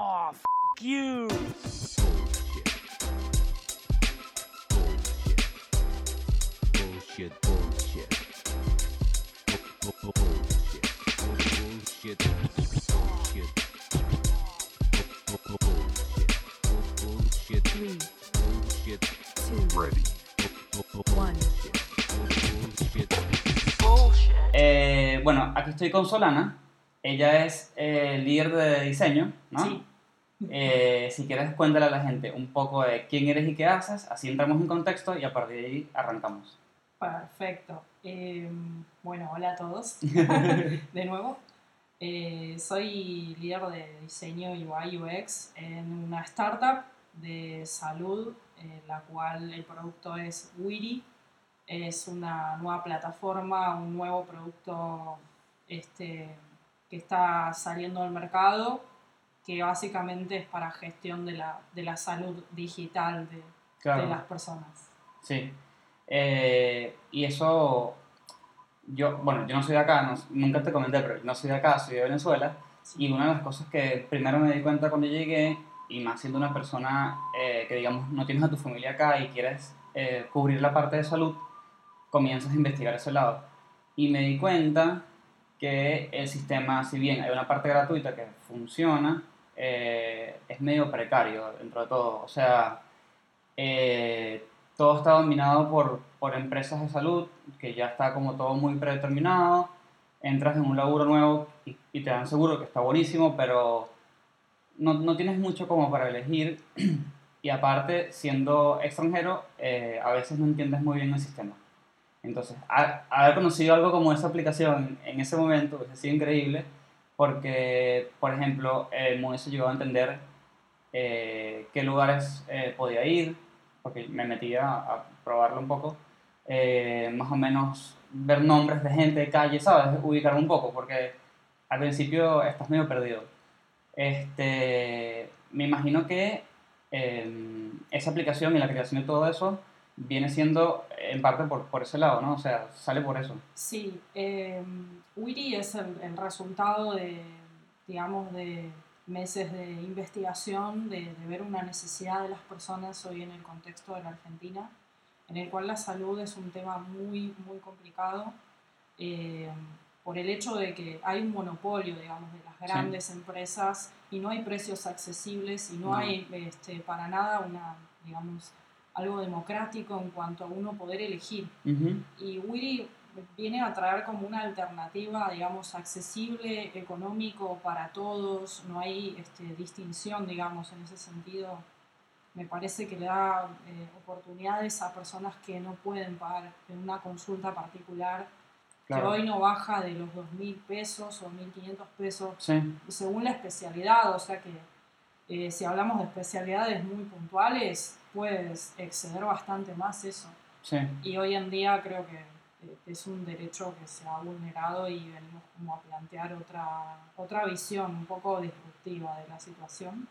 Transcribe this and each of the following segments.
Oh, f you. Bullshit, bullshit. Bu- bu- Bullshit. Bullshit. Bullshit. Bu- bu- Bullshit. Bullshit. Three, Bullshit. two, Ready. Bu- bu- one. Bullshit. Eh, bueno, aquí estoy con Solana. Ella es eh, líder de diseño, ¿no? Sí. Eh, si quieres, cuéntale a la gente un poco de quién eres y qué haces, así entramos en contexto y a partir de ahí arrancamos. Perfecto. Eh, bueno, hola a todos. de nuevo. Eh, soy líder de diseño UI UX en una startup de salud, eh, la cual el producto es Wiri. Es una nueva plataforma, un nuevo producto este, que está saliendo al mercado, que básicamente es para gestión de la, de la salud digital de, Claro. de las personas. Sí. Eh, y eso, yo, bueno, yo no soy de acá, no- nunca te comenté, pero yo no soy de acá, soy de Venezuela. Y una de las cosas que primero me di cuenta cuando llegué, y más siendo una persona eh, que, digamos, no tienes a tu familia acá y quieres eh, cubrir la parte de salud, comienzas a investigar ese lado. Y me di cuenta que el sistema, si bien hay una parte gratuita que funciona, eh, es medio precario dentro de todo. O sea, eh, todo está dominado por, por empresas de salud, que ya está como todo muy predeterminado. Entras en un laburo nuevo y, y te dan seguro que está buenísimo, pero no, no tienes mucho como para elegir. Y aparte, siendo extranjero, eh, a veces no entiendes muy bien el sistema. Entonces, ha- haber conocido algo como esa aplicación en ese momento hubiese sido increíble, porque, por ejemplo, el me hubiese llegado a entender eh, qué lugares eh, podía ir, porque me metía a probarlo un poco, eh, más o menos ver nombres de gente de calle, ¿sabes? Ubicarme un poco, porque al principio estás medio perdido. Este, me imagino que eh, esa aplicación y la creación de todo eso viene siendo en parte por, por ese lado, ¿no? O sea, sale por eso. Sí, eh, Wiri es el, el resultado de, digamos, de meses de investigación, de, de ver una necesidad de las personas hoy en el contexto de la Argentina, en el cual la salud es un tema muy, muy complicado, eh, por el hecho de que hay un monopolio, digamos, de las grandes empresas y no hay precios accesibles y no, No. hay este, para nada una, digamos, algo democrático en cuanto a uno poder elegir. Y Wiri viene a traer como una alternativa, digamos, accesible, económico para todos, no hay este, distinción, digamos, en ese sentido. Me parece que le da eh, oportunidades a personas que no pueden pagar en una consulta particular, Claro. que hoy no baja de los 2.000 pesos o 1.500 pesos Sí, según la especialidad, o sea que eh, si hablamos de especialidades muy puntuales, puedes exceder bastante más eso. sí, Y hoy en día creo que eh, es un derecho que se ha vulnerado y venimos como a plantear otra, otra visión un poco disruptiva de la situación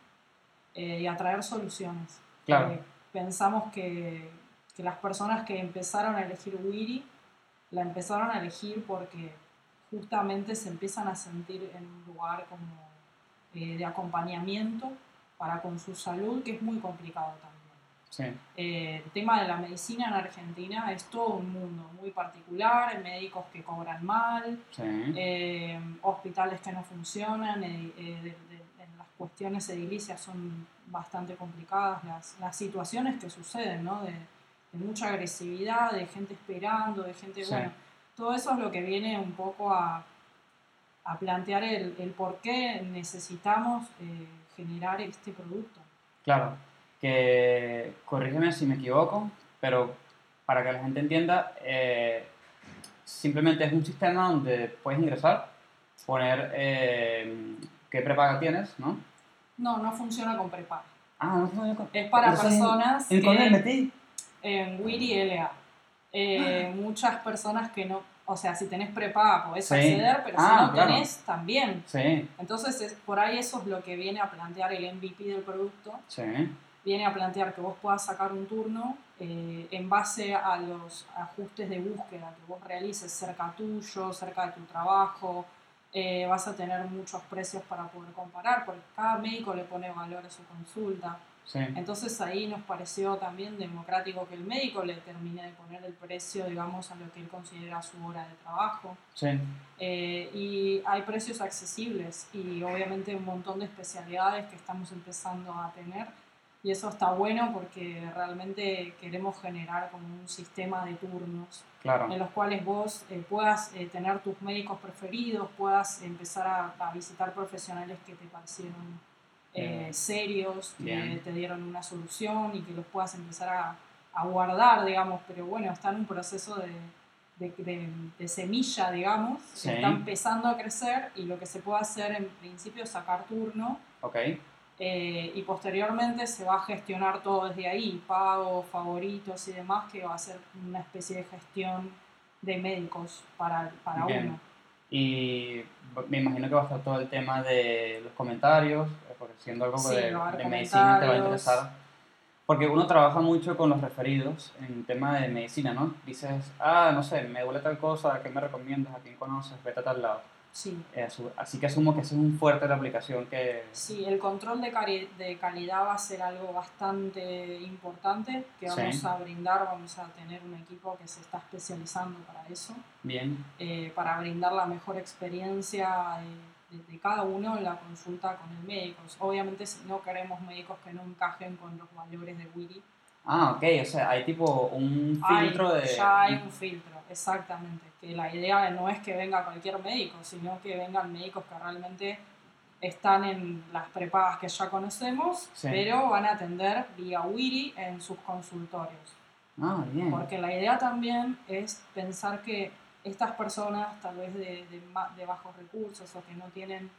eh, y a traer soluciones. Claro. Eh, pensamos que, que las personas que empezaron a elegir Wiri la empezaron a elegir porque justamente se empiezan a sentir en un lugar como eh, de acompañamiento para con su salud, que es muy complicado también. Sí, Eh, el tema de la medicina en Argentina es todo un mundo muy particular, médicos que cobran mal, sí. eh, hospitales que no funcionan, eh, de- de- en las cuestiones edilicias son bastante complicadas las, las situaciones que suceden, ¿no? De, mucha agresividad, de gente esperando, de gente, Sí. bueno, todo eso es lo que viene un poco a, a plantear el, el por qué necesitamos generar este producto. Claro, que corrígeme si me equivoco, pero para que la gente entienda, eh, simplemente es un sistema donde puedes ingresar, poner eh, qué prepaga tienes, ¿no? No, no funciona con prepago. Ah, no funciona con... Es para personas ¿En cuál me que metí? en Wiri LA. Eh, muchas personas que no, o sea, si tenés prepaga podés Sí. acceder, pero Ah, si no claro. tenés también. Sí, Entonces, es, por ahí eso es lo que viene a plantear el MVP del producto. sí, Viene a plantear que vos puedas sacar un turno eh, en base a los ajustes de búsqueda que vos realices cerca tuyo, cerca de tu trabajo, eh, vas a tener muchos precios para poder comparar, porque cada médico le pone valor a su consulta. Sí, Entonces ahí nos pareció también democrático que el médico le termine de poner el precio, digamos, a lo que él considera su hora de trabajo. sí, Eh, y hay precios accesibles y obviamente un montón de especialidades que estamos empezando a tener. Y eso está bueno porque realmente queremos generar como un sistema de turnos claro. en los cuales vos eh, puedas eh, tener tus médicos preferidos, puedas empezar a, a visitar profesionales que te parecieron eh, serios, que Bien. te dieron una solución y que los puedas empezar a, a guardar, digamos, pero bueno, está en un proceso de, de, de- de semilla, digamos, Sí. que está empezando a crecer y lo que se puede hacer en principio es sacar turno Ok, eh, y posteriormente se va a gestionar todo desde ahí, pagos, favoritos y demás, que va a ser una especie de gestión de médicos para, para Bien. uno. y me imagino que va a estar todo el tema de los comentarios, eh, porque siendo algo Sí, de, de medicina te va a interesar. Porque uno trabaja mucho con los referidos en tema de medicina, ¿no? Dices, ah, no sé, me duele tal cosa, ¿a qué me recomiendas? ¿A quién conoces? Vete a tal lado. Sí, Eh, así que asumo que es un fuerte la aplicación que... sí, el control de, cari- de calidad va a ser algo bastante importante que Sí. vamos a brindar, vamos a tener un equipo que se está especializando para eso. Bien, eh, para brindar la mejor experiencia de, de cada uno en la consulta con el médico. Obviamente si no queremos médicos que no encajen con los valores de Wiri. Ah, ok, o sea, hay tipo un Hay- filtro de... Ya hay un filtro, exactamente. Que la idea no es que venga cualquier médico, sino que vengan médicos que realmente están en las prepagas que ya conocemos, Sí. pero van a atender vía Wiri en sus consultorios. Ah, bien. Porque la idea también es pensar que estas personas, tal vez de, de de bajos recursos o que no tienen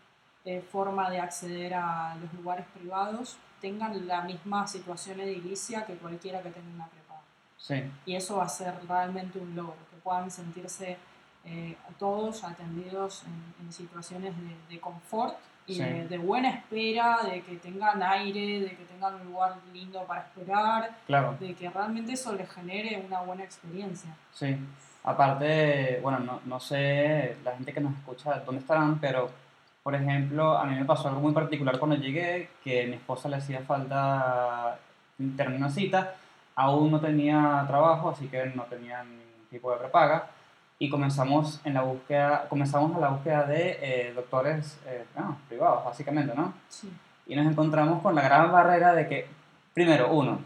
eh, forma de acceder a los lugares privados, tengan la misma situación edilicia que cualquiera que tenga una prepaga. Sí, Y eso va a ser realmente un logro, puedan sentirse eh, todos atendidos en, en situaciones de, de confort y Sí. de, de buena espera, de que tengan aire, de que tengan un lugar lindo para esperar, claro. de que realmente eso les genere una buena experiencia. Sí, aparte, bueno, no, no sé la gente que nos escucha dónde estarán, pero por ejemplo, a mí me pasó algo muy particular cuando llegué, que a mi esposa le hacía falta tener una cita, aún no tenía trabajo, así que no tenía ningún tipo de prepaga, y comenzamos en la búsqueda, comenzamos a la búsqueda de eh, doctores eh, bueno, privados, básicamente, ¿no? Sí, y nos encontramos con la gran barrera de que, primero, uno,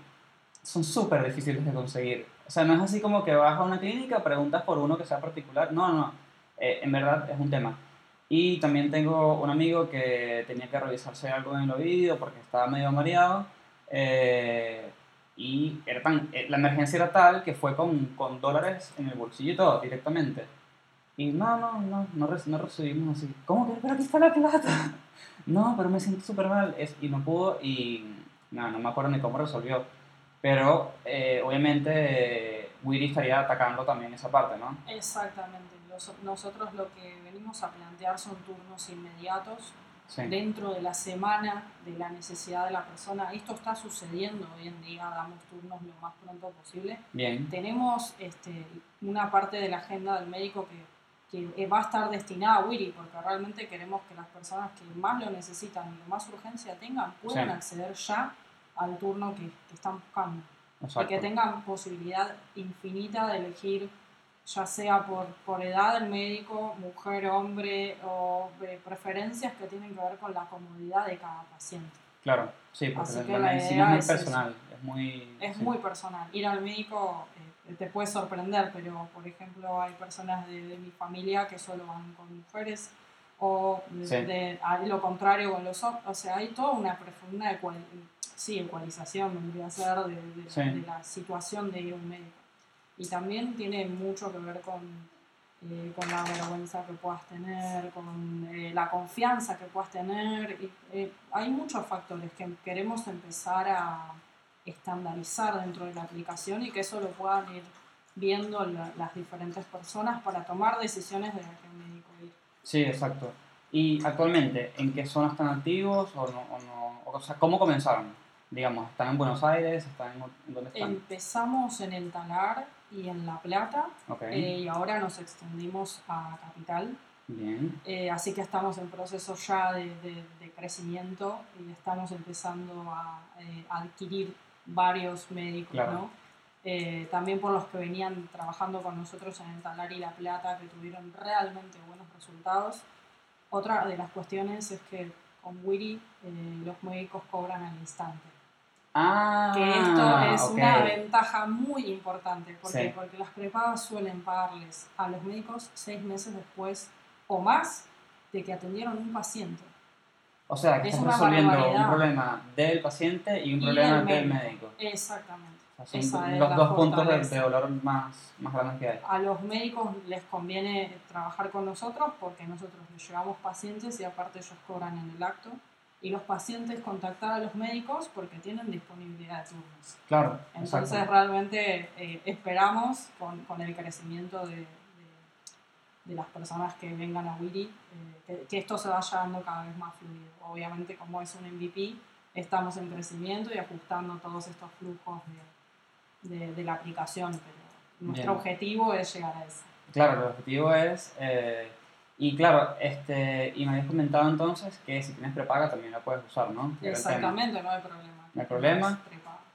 son súper difíciles de conseguir. O sea, no es así como que vas a una clínica, preguntas por uno que sea particular. No, no, eh, en verdad es un tema. Y también tengo un amigo que tenía que revisarse algo en el oído porque estaba medio mareado. eh, y era tan, eh, la emergencia era tal que fue con, con dólares en el bolsillo y todo, directamente. Y no, no, no, no, no recibimos así. ¿Cómo que? Pero aquí está la plata. No, pero me siento súper mal. Es, y no pudo y no, no me acuerdo ni cómo resolvió. Pero eh, obviamente eh, estaría atacando también esa parte, ¿no? exactamente. Los- nosotros lo que venimos a plantear son turnos inmediatos Sí. dentro de la semana de la necesidad de la persona. Esto está sucediendo hoy en día, damos turnos lo más pronto posible. Bien. Tenemos este, una parte de la agenda del médico que, que va a estar destinada a Wiri, porque realmente queremos que las personas que más lo necesitan y más urgencia tengan puedan Sí. acceder ya al turno que, que están buscando. y Exacto. que tengan posibilidad infinita de elegir, ya sea por, por edad del médico, mujer, hombre, o eh, preferencias que tienen que ver con la comodidad de cada paciente. Claro, sí, porque Así la, que la medicina es muy es eso. personal. Es muy. Es sí. muy personal. Ir al médico eh, te puede sorprender, pero por ejemplo hay personas de, de mi familia que solo van con mujeres o de, Sí. de- a lo contrario con los hombres. O sea, hay toda una profunda sí, ecualización, vendría a ser, de, de- Sí. de la situación de ir a un médico. Y también tiene mucho que ver con, eh, con la vergüenza que puedas tener, con eh, la confianza que puedas tener. Y, eh, hay muchos factores que queremos empezar a estandarizar dentro de la aplicación y que eso lo puedan ir viendo la- las diferentes personas para tomar decisiones de a qué médico ir. Sí, exacto. ¿Y actualmente en qué zonas están activos o no? O, no? o sea, ¿cómo comenzaron? Digamos, ¿están en Buenos Aires? ¿Están en, dónde están? Empezamos en el Talar y en La Plata Ok. eh, y ahora nos extendimos a Capital. Bien. Eh, así que estamos en proceso ya de, de- de crecimiento y estamos empezando a, eh, adquirir varios médicos, Claro. ¿no? Eh, también por los que venían trabajando con nosotros en el Talar y La Plata, que tuvieron realmente buenos resultados. Otra de las cuestiones es que con Wiri eh, los médicos cobran al instante. Ah, Que esto es ok. una ventaja muy importante. ¿Por qué? Porque las prepagas suelen pagarles a los médicos seis meses después o más de que atendieron un paciente. O sea, que Es estás resolviendo un problema del paciente y un Y problema del del médico. Exactamente. O sea, son es los dos puntos de, de dolor más, más grandes que hay. A los médicos les conviene trabajar con nosotros porque nosotros les llevamos pacientes y aparte ellos cobran en el acto. Y los pacientes contactar a los médicos porque tienen disponibilidad de turnos. Claro, Entonces exacto. realmente eh, esperamos con, con el crecimiento de, de- de las personas que vengan a Wiri, eh, que, que esto se vaya dando cada vez más fluido. Obviamente como es un MVP, estamos en crecimiento y ajustando todos estos flujos de, de- de la aplicación, pero nuestro Bien. objetivo es llegar a eso. Claro, el objetivo es... eh, y claro, este, y me habías comentado entonces que si tienes prepaga también la puedes usar, ¿no? Exactamente, no hay problema. No hay problema.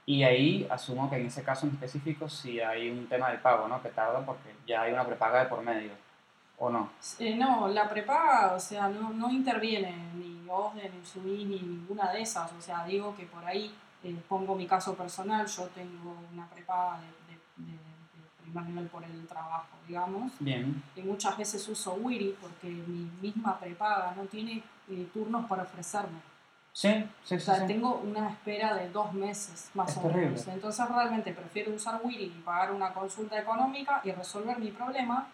Y ahí asumo que en ese caso en específico sí hay un tema del pago, ¿no? Que tarda porque ya hay una prepaga de por medio, ¿o no? Eh, no, la prepaga, o sea, no, no interviene ni OSDE, ni Subí, ni ninguna de esas. O sea, digo que por ahí eh, pongo mi caso personal, yo tengo una prepaga de, de- de- de primer nivel por el trabajo, digamos, Bien, y muchas veces uso Wiri porque mi misma prepaga no tiene eh, turnos para ofrecerme. sí, sí, O sea, sí. tengo una espera de dos meses más Es o terrible. menos. Entonces realmente prefiero usar Wiri y pagar una consulta económica y resolver mi problema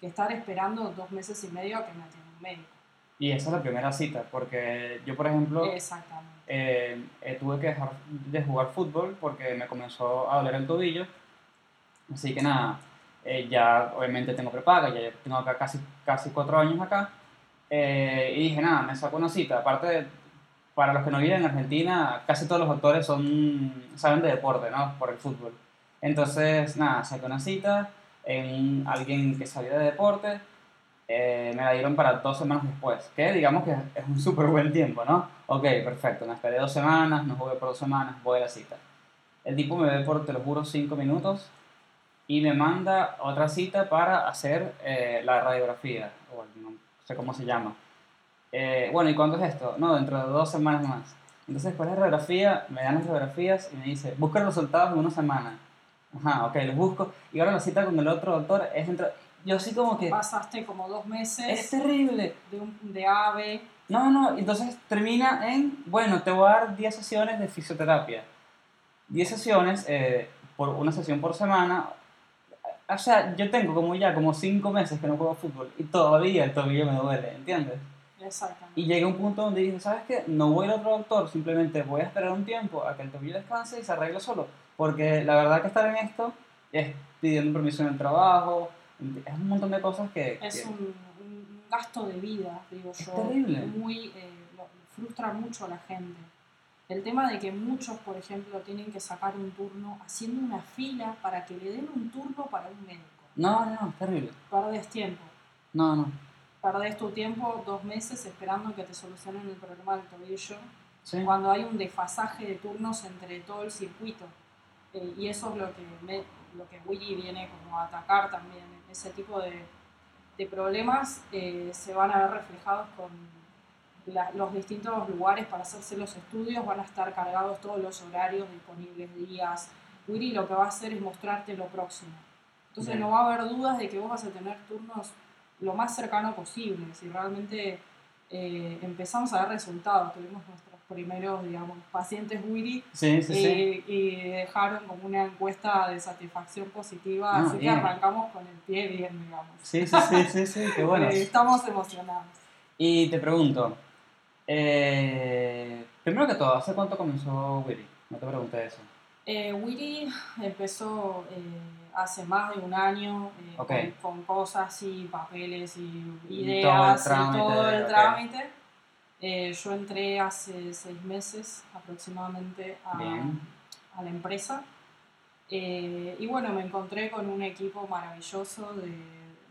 que estar esperando dos meses y medio a que me atienda un médico. Y esa es la primera cita, porque yo, por ejemplo, Exactamente. eh, eh, tuve que dejar de jugar fútbol porque me comenzó a doler el tobillo. Así que nada, eh, ya obviamente tengo prepaga, ya tengo acá casi, casi cuatro años acá. Eh, y dije, nada, me saco una cita. Aparte, de- para los que no viven en Argentina, casi todos los doctores son, saben de deporte, ¿no? Por el fútbol. Entonces, nada, saqué una cita en alguien que sabía de deporte. eh, me la dieron para dos semanas después, que digamos que es un súper buen tiempo, ¿no? Ok, perfecto, me esperé dos semanas, no jugué por dos semanas, voy a la cita. El tipo me ve por, te lo juro, cinco minutos y me manda otra cita para hacer eh, la radiografía, o no sé cómo se llama. Eh, bueno, ¿y cuándo es esto? No, dentro de dos semanas más. Entonces, después de la radiografía, me dan las radiografías y me dice, busca los resultados en una semana. Ajá, ok, los busco. Y ahora la cita con el otro doctor es dentro... Yo así como que... Pasaste como dos Es meses terrible. de, un, de AVE. No, no, entonces termina en, bueno, te voy a dar 10 sesiones de fisioterapia. 10 sesiones, eh, por una sesión por semana. O sea, yo tengo como ya como 5 meses que no juego fútbol y todavía el tobillo me duele, ¿entiendes? Exactamente. Y llegué a un punto donde dije, ¿sabes qué? No voy al otro doctor, simplemente voy a esperar un tiempo a que el tobillo descanse y se arregle solo. Porque la verdad que estar en esto es pidiendo permiso en el trabajo, es un montón de cosas que... Es que- un, un gasto de vida, digo Es yo. terrible. Muy, eh, frustra mucho a la gente. El tema de que muchos, por ejemplo, tienen que sacar un turno haciendo una fila para que le den un turno para un médico. No, no, es terrible. Perdes tiempo. No, no. Perdés tu tiempo dos meses esperando que te solucionen el problema del tobillo, Sí. cuando hay un desfasaje de turnos entre todo el circuito. Eh, y eso es lo que, me, lo que Willy viene como a atacar también. Ese tipo de, de problemas eh, se van a ver reflejados con la- los distintos lugares para hacerse los estudios, van a estar cargados todos los horarios disponibles, días. Willy lo que va a hacer es mostrarte lo próximo. Entonces Bien. no va a haber dudas de que vos vas a tener turnos lo más cercano posible. Si realmente eh, empezamos a ver resultados, tuvimos nuestros primeros, digamos, pacientes Willy Sí, sí, sí. eh, y dejaron como una encuesta de satisfacción positiva, Ah, así bien. que arrancamos con el pie bien, digamos. Sí, sí, sí, sí, sí, qué bueno. Eh, estamos emocionados. Y te pregunto, eh, primero que todo, ¿hace cuánto comenzó Willy? No te pregunté eso. Eh, Willy empezó eh, hace más de un año eh, Ok. con, con cosas y papeles y Y ideas todo el y todo el trámite. Eh, yo entré hace seis meses aproximadamente a, a la empresa. Eh, y bueno, me encontré con un equipo maravilloso de,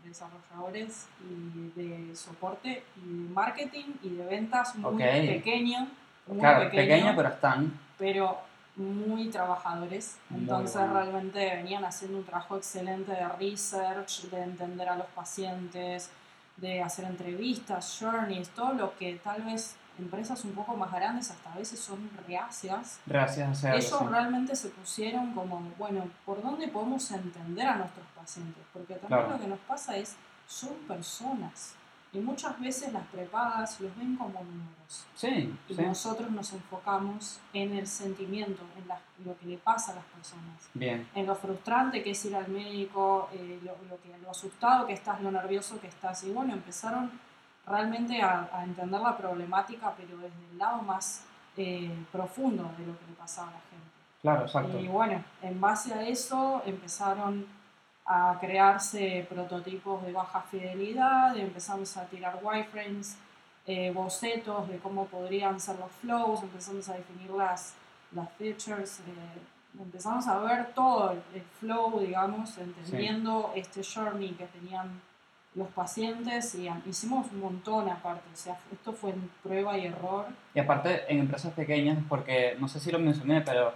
desarrolladores y de soporte y de marketing y de ventas muy Ok. pequeño, muy claro, pequeño, pequeño, pero están. pero muy trabajadores. Muy Entonces bueno. realmente venían haciendo un trabajo excelente de research, de entender a los pacientes, de hacer entrevistas, journeys, todo lo que tal vez empresas un poco más grandes hasta a veces son reacias. Gracias a hacerlo. Ellos sí. realmente se pusieron como, bueno, ¿por dónde podemos entender a nuestros pacientes? Porque también Claro. lo que nos pasa es, son personas. Y muchas veces las prepagas los ven como números. Sí, Y sí. nosotros nos enfocamos en el sentimiento, en la- lo que le pasa a las personas. Bien. En lo frustrante que es ir al médico, eh, lo, lo que, lo asustado que estás, lo nervioso que estás. Y bueno, empezaron realmente a, a entender la problemática, pero desde el lado más eh, profundo de lo que le pasaba a la gente. Claro, exacto. Y bueno, en base a eso empezaron a crearse prototipos de baja fidelidad, empezamos a tirar wireframes, eh, bocetos de cómo podrían ser los flows, empezamos a definir las, las features, eh, empezamos a ver todo el, el flow, digamos, entendiendo este journey que tenían los pacientes y hicimos un montón aparte, o sea, esto fue en prueba y error. Y aparte en empresas pequeñas, porque no sé si lo mencioné, pero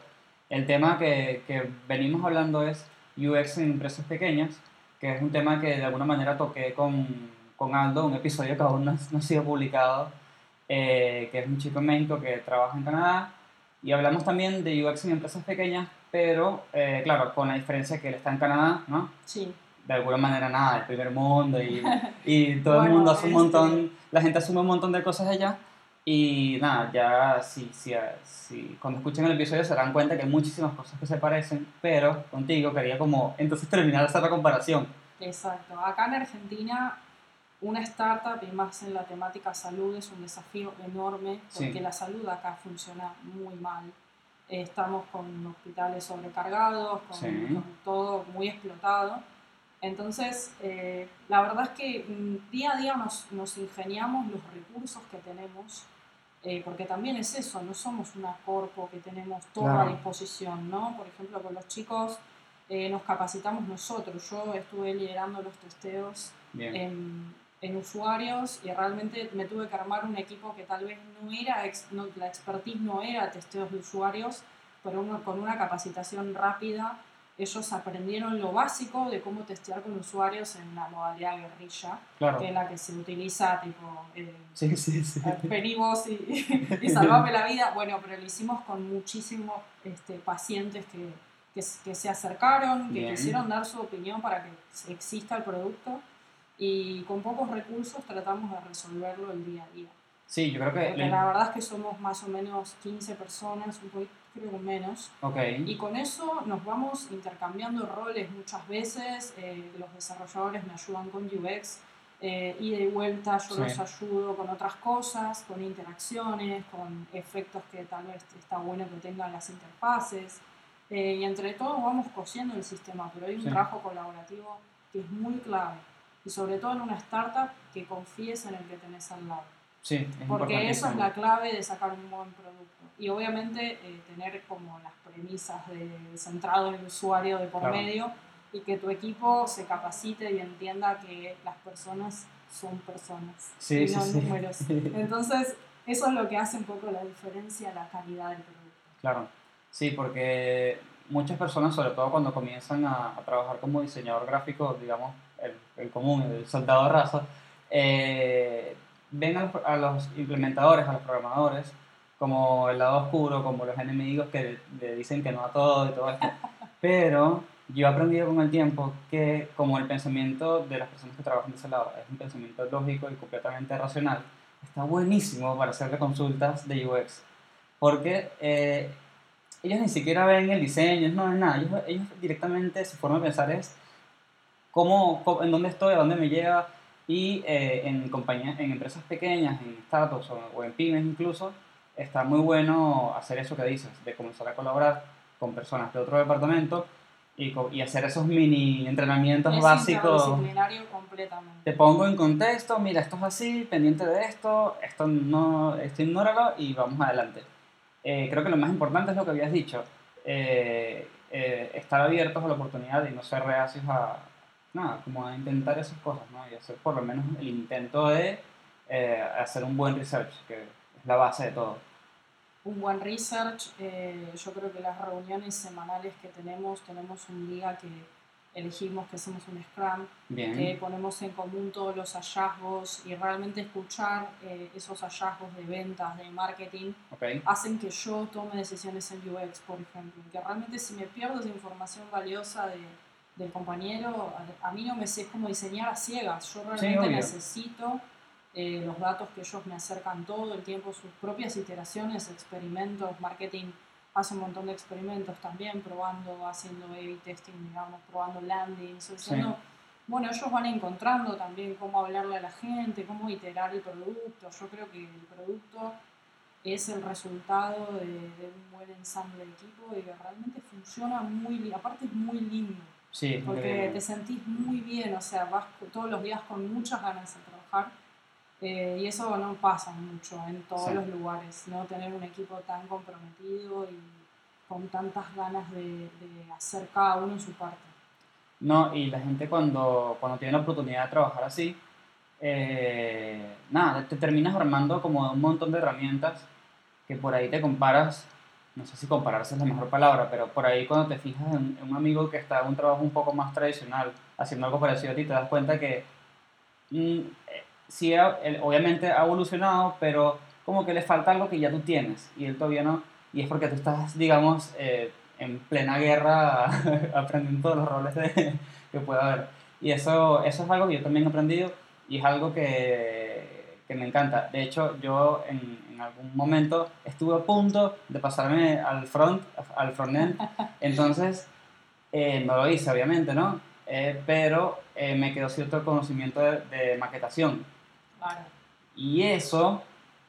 el tema que, que venimos hablando es UX en empresas pequeñas, que es un tema que de alguna manera toqué con, con Aldo, un episodio que aún no, no ha sido publicado, eh, que es un chico en México que trabaja en Canadá, y hablamos también de UX en empresas pequeñas, pero eh, claro, con la diferencia que él está en Canadá, ¿no? Sí, de alguna manera nada, el primer mundo y, y todo el Bueno, mundo hace un montón, la gente asume un montón de cosas allá y nada, ya si, si, si cuando escuchen el episodio se darán cuenta que hay muchísimas cosas que se parecen, pero contigo quería como entonces terminar de hacer la comparación. Exacto. Acá en Argentina, una startup y más en la temática salud es un desafío enorme porque Sí. la salud acá funciona muy mal. Estamos con hospitales sobrecargados, con, Sí. con todo muy explotado. Entonces, eh, la verdad es que mm, día a día nos, nos ingeniamos los recursos que tenemos, eh, porque también es eso, no somos una corpo que tenemos todo a Claro. disposición, ¿no? Por ejemplo, con los chicos eh, nos capacitamos nosotros. Yo estuve liderando los testeos en, en usuarios y realmente me tuve que armar un equipo que tal vez no era, no, la expertise no era testeos de usuarios, pero uno, con una capacitación rápida ellos aprendieron lo básico de cómo testear con usuarios en la modalidad guerrilla, claro. que es la que se utiliza tipo... eh, Sí, sí, sí. vení vos y, y salvame la vida. Bueno, pero lo hicimos con muchísimos este, pacientes que, que, se acercaron, que Bien. quisieron dar su opinión para que exista el producto y con pocos recursos tratamos de resolverlo el día a día. Sí, yo creo que... Porque la verdad es que somos más o menos 15 personas, un poquito, creo que menos, Ok, y con eso nos vamos intercambiando roles muchas veces. eh, los desarrolladores me ayudan con UX, eh, ida y vuelta, yo Sí. los ayudo con otras cosas, con interacciones, con efectos que tal vez está bueno que tengan las interfaces. eh, y entre todos vamos cosiendo el sistema, pero hay un Sí. trabajo colaborativo que es muy clave. Y sobre todo en una startup que confíes en el que tenés al lado. Sí, es Porque eso es la clave de sacar un buen producto. Y obviamente eh, tener como las premisas de centrado en el usuario de por Claro. medio y que tu equipo se capacite y entienda que las personas son personas Sí, y no sí. números. Entonces, eso es lo que hace un poco la diferencia, la calidad del producto. Claro, sí, porque muchas personas, sobre todo cuando comienzan a, a trabajar como diseñador gráfico, digamos, el, el común, el soldado raza, eh, ven a los, a los implementadores, a los programadores, como el lado oscuro, como los enemigos que le dicen que no a todo y todo esto. Pero yo he aprendido con el tiempo que como el pensamiento de las personas que trabajan de ese lado es un pensamiento lógico y completamente racional, está buenísimo para hacerle consultas de UX. Porque eh, ellos ni siquiera ven el diseño, no ven nada. Ellos, ellos directamente su forma de pensar es cómo, cómo- en dónde estoy, a dónde me lleva. Y eh, en, compañías, en empresas pequeñas, en startups o, o en pymes incluso, está muy bueno hacer eso que dices, de comenzar a colaborar con personas de otro departamento y, y hacer esos mini entrenamientos es básicos. completamente. Te pongo en contexto, mira, esto es así, pendiente de esto, esto no, esto ignóralo y vamos adelante. Eh, creo que lo más importante es lo que habías dicho, eh, eh, estar abiertos a la oportunidad y no ser reacios a, nada, como a intentar esas cosas, ¿no? Y hacer por lo menos el intento de eh, hacer un buen research, que es la base de todo. Un buen research, eh, yo creo que las reuniones semanales que tenemos, tenemos un día que elegimos que hacemos un Scrum, Bien. que ponemos en común todos los hallazgos y realmente escuchar eh, esos hallazgos de ventas, de marketing, Ok. hacen que yo tome decisiones en UX, por ejemplo. Que realmente si me pierdo esa información valiosa de, del compañero, a, a mí no me sé cómo diseñar a ciegas. Yo realmente necesito eh, los datos que ellos me acercan todo el tiempo, sus propias iteraciones, experimentos, marketing. Hace un montón de experimentos también, probando, haciendo A-B testing, digamos, probando landings, haciendo bueno, ellos van encontrando también cómo hablarle a la gente, cómo iterar el producto. Yo creo que el producto es el resultado de, de un buen ensamble de equipo y que realmente funciona muy. Aparte es muy lindo, Sí, porque te sentís muy bien, o sea, vas todos los días con muchas ganas de trabajar. eh, y eso no pasa mucho en todos Sí. los lugares, no tener un equipo tan comprometido y con tantas ganas de, de hacer cada uno su parte. No, y la gente cuando, cuando tiene la oportunidad de trabajar así, eh, nada, te terminas armando como un montón de herramientas que por ahí te comparas, no sé si compararse es la mejor palabra, pero por ahí cuando te fijas en, en un amigo que está en un trabajo un poco más tradicional, haciendo algo parecido a ti, te das cuenta que mm, eh, sí, él obviamente ha evolucionado, pero como que le falta algo que ya tú tienes y él todavía no, y es porque tú estás, digamos, eh, en plena guerra aprendiendo todos los roles de- que pueda haber. Y eso, eso es algo que yo también he aprendido y es algo que, que me encanta. De hecho, yo en, en algún momento estuve a punto de pasarme al front, al frontend, entonces eh, no lo hice, obviamente, ¿no? Eh, pero eh, me quedó cierto conocimiento de, de maquetación. Claro. Y eso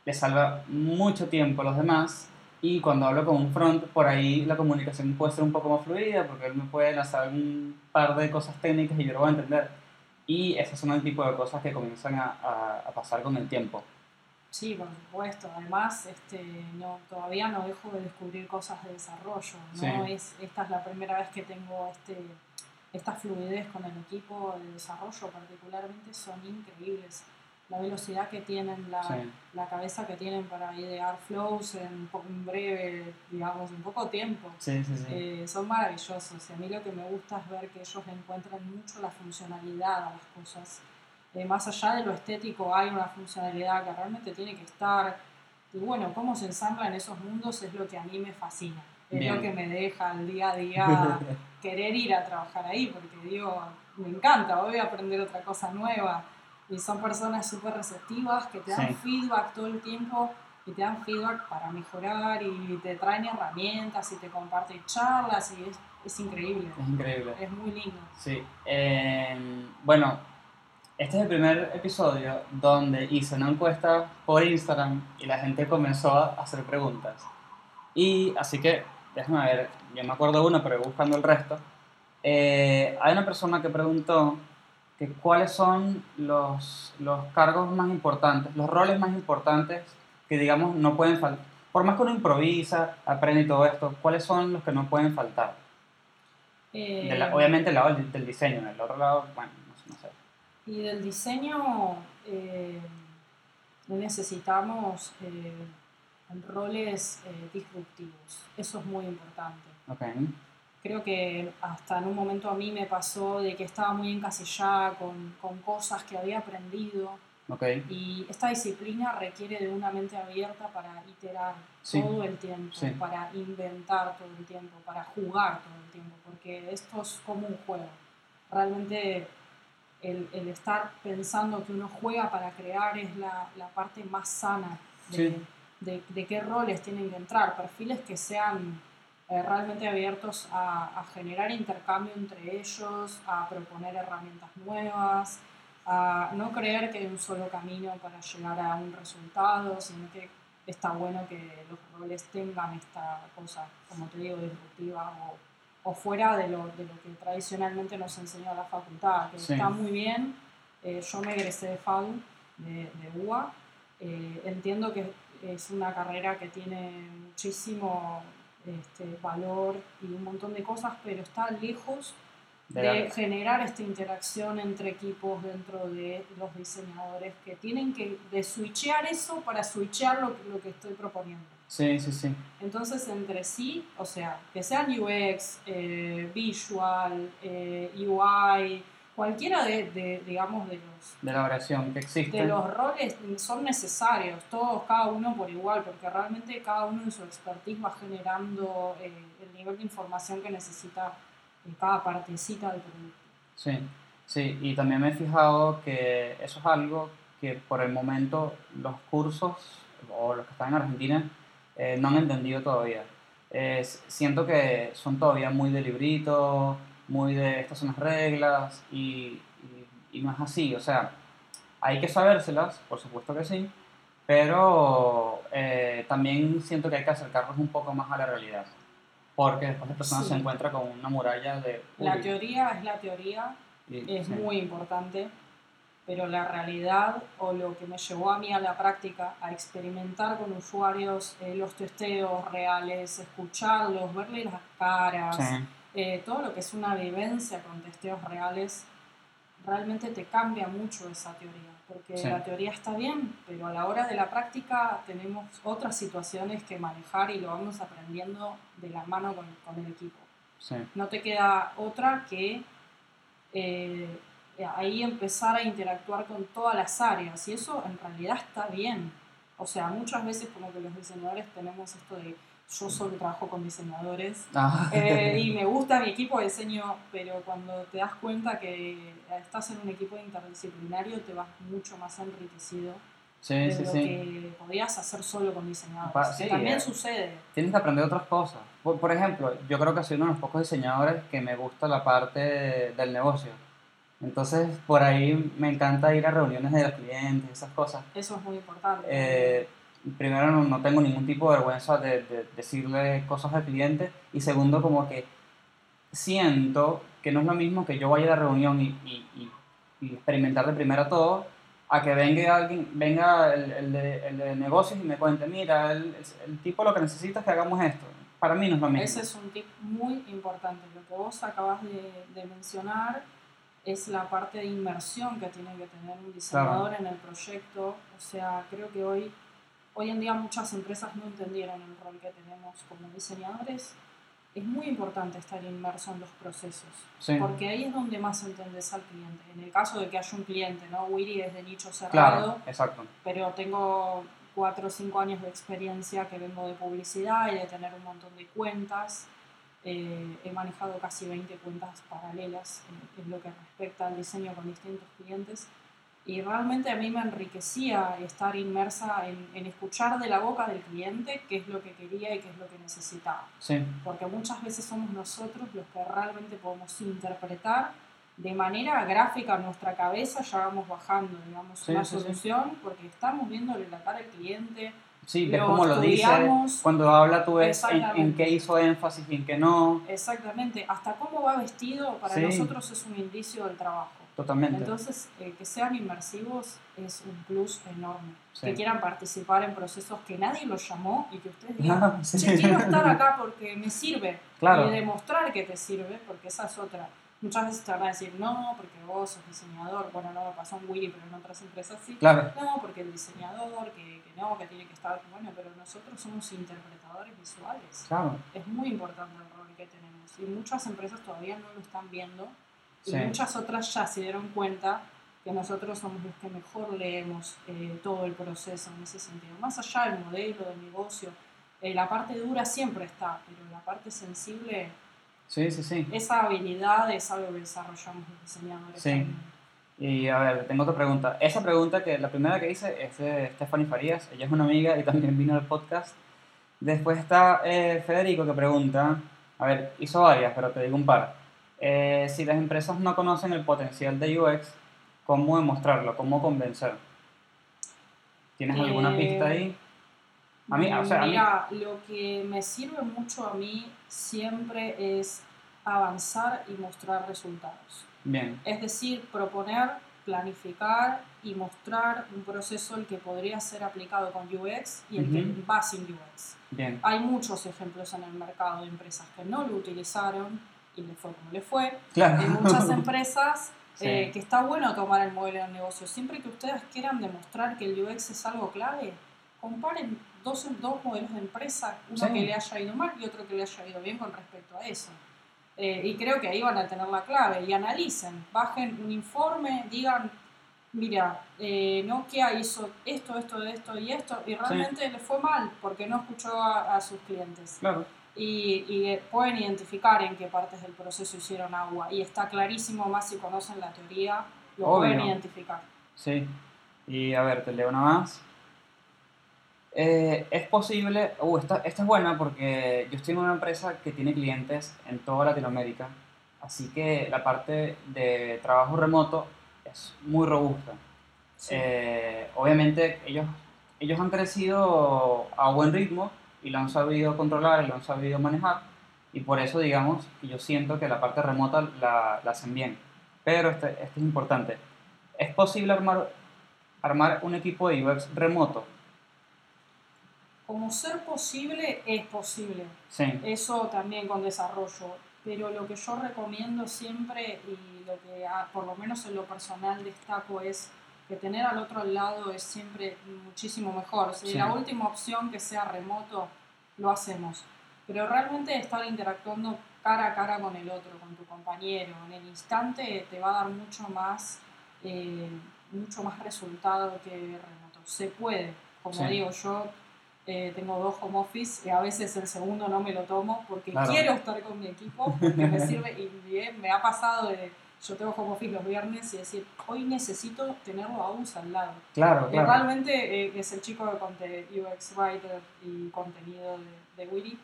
le salva mucho tiempo a los demás. Y cuando hablo con un front, por ahí la comunicación puede ser un poco más fluida, porque él me puede lanzar un par de cosas técnicas y yo lo voy a entender. Y esas son el tipo de cosas que comienzan a, a- a pasar con el tiempo. Sí, por supuesto. Además, este, no, todavía no dejo de descubrir cosas de desarrollo. ¿no? Sí. Es, esta es la primera vez que tengo este, esta fluidez con el equipo de desarrollo, particularmente, son increíbles. La velocidad que tienen, la, Sí. la cabeza que tienen para idear flows en, en breve, digamos, en poco tiempo. Sí, sí. Eh, son maravillosos y a mí lo que me gusta es ver que ellos encuentran mucho la funcionalidad a las cosas. Eh, más allá de lo estético hay una funcionalidad que realmente tiene que estar. Y bueno, cómo se ensamblan esos mundos es lo que a mí me fascina. Es Bien. lo que me deja el día a día querer ir a trabajar ahí, porque digo, me encanta, voy a aprender otra cosa nueva. Y son personas súper receptivas que te dan Sí. feedback todo el tiempo y te dan feedback para mejorar y te traen herramientas y te comparten charlas y es, es increíble, Es increíble. es muy lindo. Sí. eh, bueno, este es el primer episodio donde hice una encuesta por Instagram y la gente comenzó a hacer preguntas. Y así que, déjame ver, yo me acuerdo de una, pero buscando el resto. Eh, hay una persona que preguntó que cuáles son los, los cargos más importantes, los roles más importantes que, digamos, no pueden faltar. Por más que uno improvisa, aprende y todo esto, ¿cuáles son los que no pueden faltar? Eh, De la- obviamente el lado del, del diseño, el otro lado, bueno, no sé. Y del diseño eh, necesitamos eh, roles eh, disruptivos, eso es muy importante. Ok, Creo que hasta en un momento a mí me pasó de que estaba muy encasillada con, con cosas que había aprendido ok, y esta disciplina requiere de una mente abierta para iterar Sí. todo el tiempo, Sí. para inventar todo el tiempo, para jugar todo el tiempo, porque esto es como un juego. Realmente el, el estar pensando que uno juega para crear es la, la parte más sana de, Sí. de, de qué roles tienen que entrar, perfiles que sean eh, realmente abiertos a, a generar intercambio entre ellos, a proponer herramientas nuevas, a no creer que hay un solo camino para llegar a un resultado, sino que está bueno que los roles tengan esta cosa, como te digo, disruptiva o, o fuera de lo, de lo que tradicionalmente nos enseñó la facultad, que Sí. está muy bien. Eh, yo me egresé de FADU, de, de UBA. Eh, entiendo que es una carrera que tiene muchísimo este, valor y un montón de cosas, pero está lejos De generar esta interacción entre equipos dentro de los diseñadores que tienen que de switchear eso para switchear lo, lo que estoy proponiendo. Sí, sí, sí. Entonces, entre sí, o sea, que sean UX, eh, Visual, eh, UI, cualquiera de, de, digamos, de los, De la variación que existe. de los roles son necesarios, todos, cada uno por igual, porque realmente cada uno en su expertise va generando eh, el nivel de información que necesita en cada partecita del producto. Sí, sí, y también me he fijado que eso es algo que por el momento los cursos o los que están en Argentina eh, no han entendido todavía. Eh, siento que son todavía muy de librito, muy de estas son las reglas y, y- y no es así. O sea, hay que sabérselas, por supuesto que sí, pero eh, también siento que hay que acercarnos un poco más a la realidad. Porque después la persona Sí. se encuentra con una muralla de... La uy, teoría es la teoría, y- es sí. muy importante, pero la realidad o lo que me llevó a mí a la práctica, a experimentar con usuarios eh, los testeos reales, escucharlos, verle las caras, Sí. Eh, todo lo que es una vivencia con testeos reales, realmente te cambia mucho esa teoría, porque Sí. la teoría está bien, pero a la hora de la práctica tenemos otras situaciones que manejar y lo vamos aprendiendo de la mano con, con el equipo. Sí, No te queda otra que eh, ahí empezar a interactuar con todas las áreas y eso en realidad está bien. O sea, muchas veces como que los diseñadores tenemos esto de yo solo trabajo con diseñadores Ah, eh, y me gusta mi equipo de diseño, pero cuando te das cuenta que estás en un equipo interdisciplinario te vas mucho más enriquecido sí, de sí, lo sí. que podías hacer solo con diseñadores. Pa- que también eh. sucede. Tienes que aprender otras cosas. Por, por ejemplo, yo creo que soy uno de los pocos diseñadores que me gusta la parte del negocio. Entonces, por ahí me encanta ir a reuniones de los clientes, esas cosas. Eso es muy importante. Eh, primero, no, no tengo ningún tipo de vergüenza de, de decirle cosas al cliente. Y segundo, como que siento que no es lo mismo que yo vaya a la reunión y, y- y- y experimentar de primera todo, a que venga alguien, venga el, el de, el de negocios y me cuente, mira, el, el tipo lo que necesita es que hagamos esto. Para mí no es lo mismo. Ese es un tip muy importante. Lo que vos acabas de, de mencionar es la parte de inmersión que tiene que tener un diseñador en el proyecto. O sea, creo que hoy, hoy en día muchas empresas no entendieron el rol que tenemos como diseñadores. Es muy importante estar inmerso en los procesos, Sí. porque ahí es donde más entendés al cliente. En el caso de que haya un cliente, ¿no? Willy es de nicho cerrado, Claro, exacto. pero tengo cuatro o cinco años de experiencia que vengo de publicidad y de tener un montón de cuentas. Eh, he manejado casi 20 cuentas paralelas en, en lo que respecta al diseño con distintos clientes y realmente a mí me enriquecía estar inmersa en, en escuchar de la boca del cliente qué es lo que quería y qué es lo que necesitaba Sí, porque muchas veces somos nosotros los que realmente podemos interpretar de manera gráfica en nuestra cabeza, ya vamos bajando, digamos, Sí, una sí, solución, porque estamos viéndole la cara al cliente, sí, ves cómo lo dice. Cuando habla tú ves en, en qué hizo énfasis y en qué no. exactamente, hasta cómo va vestido, para nosotros es un indicio del trabajo. Totalmente. Entonces, eh, que sean inmersivos es un plus enorme. Sí. Que quieran participar en procesos que nadie los llamó y que ustedes digan, Ah, sí. Che, quiero estar acá porque me sirve. Claro. Y demostrar que te sirve, porque esa es otra. Muchas veces te van a decir, no, porque vos sos diseñador. Bueno, no me pasó en Willy, pero en otras empresas sí. Claro, No, porque el diseñador, que, que no, que tiene que estar. Bueno, pero nosotros somos interpretadores visuales. claro. Es muy importante el rol que tenemos. Y muchas empresas todavía no lo están viendo. Y Sí. muchas otras ya se dieron cuenta que nosotros somos los que mejor leemos eh, todo el proceso en ese sentido. Más allá del modelo, del negocio, eh, la parte dura siempre está, pero la parte sensible, Sí, sí, sí. esa habilidad es algo que desarrollamos los diseñadores. Sí. también. Y a ver, tengo otra pregunta. Esa pregunta que la primera que hice es de Stephanie Farías, ella es una amiga y también vino al podcast. Después está eh, Federico que pregunta, a ver, hizo varias, pero te digo un par. Eh, si las empresas no conocen el potencial de UX, ¿cómo demostrarlo? ¿Cómo convencer? ¿Tienes alguna Eh, pista ahí? A mí, o sea, a mí- Mira, lo que me sirve mucho a mí siempre es avanzar y mostrar resultados. Bien, Es decir, proponer, planificar y mostrar un proceso el que podría ser aplicado con UX y el que Ujú. va sin UX. bien. Hay muchos ejemplos en el mercado de empresas que no lo utilizaron y le fue como le fue. Claro. Hay muchas empresas Sí. eh, que está bueno tomar el modelo de negocio. Siempre que ustedes quieran demostrar que el UX es algo clave, comparen dos, dos modelos de empresa, uno Sí. que le haya ido mal y otro que le haya ido bien con respecto a eso. Eh, y creo que ahí van a tener la clave y analicen, bajen un informe, digan, mira, eh, Nokia hizo esto, esto, esto y esto, y realmente le fue mal porque no escuchó a, a sus clientes. Claro. Y, y pueden identificar en qué partes del proceso hicieron agua. Y está clarísimo, más si conocen la teoría, lo Obvio. pueden identificar. Sí. Y a ver, te leo una más. Eh, es posible, uh, esta, esta es buena porque yo estoy en una empresa que tiene clientes en toda Latinoamérica, así que la parte de trabajo remoto es muy robusta. Sí. Eh, obviamente ellos, ellos han crecido a buen ritmo y lo han sabido controlar y lo han sabido manejar y por eso digamos que yo siento que la parte remota la, la hacen bien. Pero este, este es importante. ¿Es posible armar, armar un equipo de UX remoto? Como ser posible, es posible. Sí. Eso también con desarrollo. Pero lo que yo recomiendo siempre y lo que ah, por lo menos en lo personal destaco es que tener al otro lado es siempre muchísimo mejor. Si Sí. la última opción que sea remoto, lo hacemos. Pero realmente estar interactuando cara a cara con el otro, con tu compañero, en el instante te va a dar mucho más, eh, mucho más resultado que remoto. Se puede, como Sí. digo, yo eh, tengo dos home office y a veces el segundo no me lo tomo porque Claro. quiero estar con mi equipo, porque me sirve y bien, me ha pasado de yo tengo home office los viernes y decir, hoy necesito tenerlo a US al lado. Claro, claro. realmente eh, es el chico de UX Writer y contenido de, de Willy.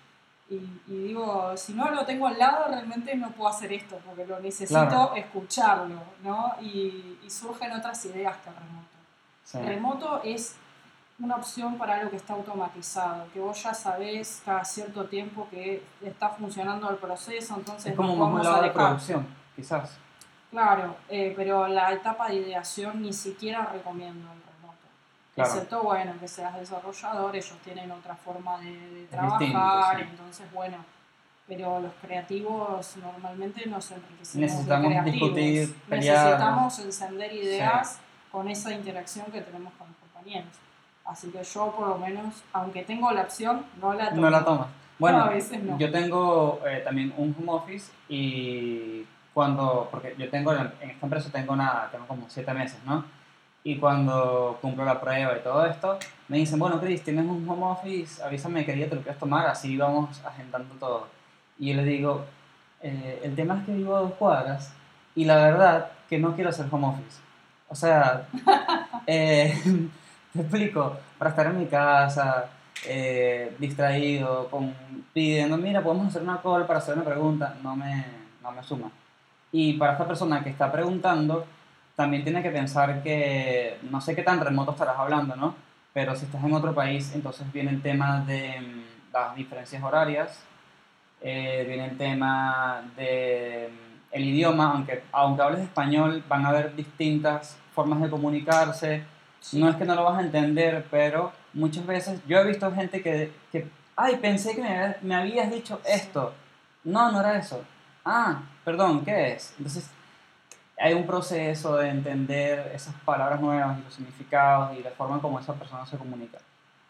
Y, y digo, si no lo tengo al lado, realmente no puedo hacer esto, porque lo necesito Claro. escucharlo, ¿no? Y, y surgen otras ideas que remoto. Sí. Remoto es una opción para algo que está automatizado, que vos ya sabés cada cierto tiempo que está funcionando el proceso, entonces Es como más un lado de producción, quizás. Claro, eh, pero la etapa de ideación ni siquiera recomiendo el remoto. Claro. Excepto, bueno, que seas desarrollador, ellos tienen otra forma de, de trabajar, distinto, sí. entonces, bueno, pero los creativos normalmente nos enriquecemos Necesitamos de creativos. discutir, pelear. Necesitamos encender ideas con esa interacción que tenemos con los compañeros. Así que yo, por lo menos, aunque tengo la opción, no la tomo. No la tomas. Bueno, a veces no. yo tengo eh, también un home office y cuando, porque yo tengo, en esta empresa tengo nada, tengo como siete meses, ¿no? Y cuando cumplo la prueba y todo esto, me dicen, bueno, Chris, tienes un home office, avísame qué día te lo quieres tomar, así vamos agendando todo. Y yo le digo, "Eh, el tema es que vivo a dos cuadras y la verdad que no quiero hacer home office. O sea, eh, te explico, para estar en mi casa, eh, distraído, con, pidiendo, mira, podemos hacer una call para hacer una pregunta, no me, no me suma. Y para esta persona que está preguntando, también tiene que pensar que no sé qué tan remoto estarás hablando, ¿no? Pero si estás en otro país, entonces viene el tema de mm, las diferencias horarias, eh, viene el tema de mm, el idioma, aunque, aunque hables español, van a haber distintas formas de comunicarse, no es que no lo vas a entender, pero muchas veces yo he visto gente que, que ay, pensé que me, habías- me habías dicho esto. No, no era eso. Ah, perdón, ¿qué es? Entonces, hay un proceso de entender esas palabras nuevas y los significados y la forma en cómo esa persona se comunica.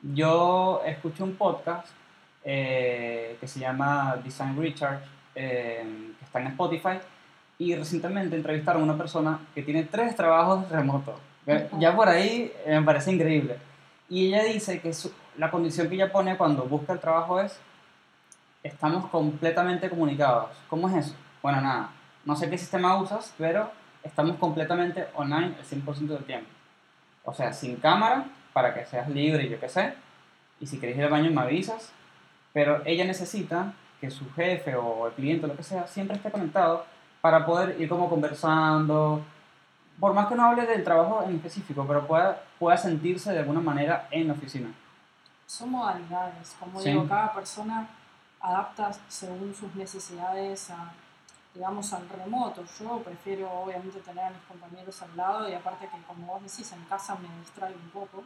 Yo escuché un podcast eh, que se llama Design Recharge, eh, que está en Spotify, y recientemente entrevistaron a una persona que tiene tres trabajos remotos. Ya- por ahí eh, me parece increíble. Y ella dice que su- la condición que ella pone cuando busca el trabajo es, estamos completamente comunicados. ¿Cómo es eso? Bueno, nada, no sé qué sistema usas, pero estamos completamente online el 100% del tiempo. O sea, sin cámara, para que seas libre y yo qué sé. Y si querés ir al baño me avisas. Pero ella necesita que su jefe o el cliente lo que sea siempre esté conectado para poder ir como conversando. Por más que no hable del trabajo en específico, pero pueda, pueda sentirse de alguna manera en la oficina. Son modalidades, como Sí. digo, cada persona adapta según sus necesidades a, digamos, al remoto. Yo prefiero obviamente tener a mis compañeros al lado y aparte que como vos decís, en casa me distrae un poco.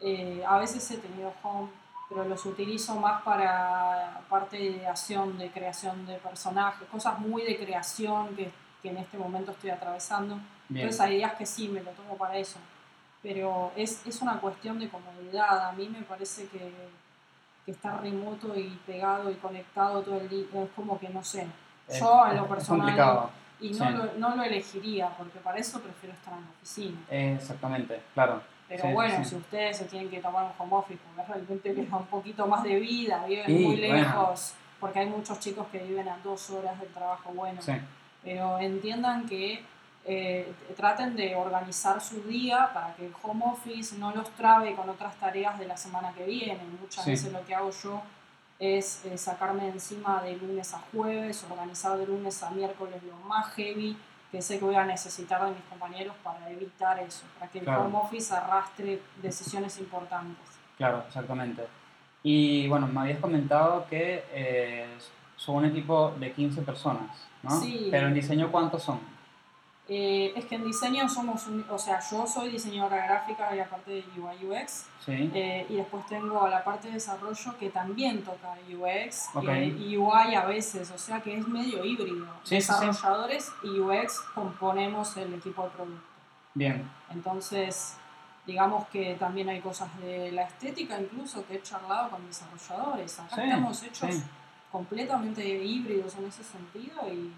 Eh, a veces he tenido home, pero los utilizo más para parte de ideación, de creación de personajes, cosas muy de creación que, que en este momento estoy atravesando. Bien. Entonces hay días que sí, me lo tomo para eso. Pero es, es una cuestión de comodidad. A mí me parece que, que estar remoto y pegado y conectado todo el día es como que no sé. Yo en lo personal complicado. y no, sí. lo, no lo elegiría porque para eso prefiero estar en la oficina. Exactamente, claro. Pero Sí, bueno, sí. si ustedes se tienen que tomar un home office porque realmente les da un poquito más de vida, viven muy bueno. lejos, porque hay muchos chicos que viven a dos horas del trabajo bueno. Pero entiendan que eh, traten de organizar su día para que el home office no los trabe con otras tareas de la semana que viene. Muchas veces lo que hago yo es eh, sacarme de encima de lunes a jueves, organizar de lunes a miércoles lo más heavy que sé que voy a necesitar de mis compañeros para evitar eso, para que el home office arrastre decisiones importantes. claro, exactamente. Y bueno, me habías comentado que eh, son un equipo de 15 personas, ¿no? Sí. Pero en diseño, ¿cuántos son? Eh, es que en diseño somos, un- o sea, yo soy diseñadora gráfica y aparte de UI UX, Sí, Eh, y después tengo la parte de desarrollo que también toca UX Ok. eh, y UI a veces, o sea que es medio híbrido. Sí, sí, sí. Desarrolladores y UX componemos el equipo de producto. bien, Entonces, digamos que también hay cosas de la estética incluso que he charlado con desarrolladores. Acá estamos hechos completamente híbridos en ese sentido y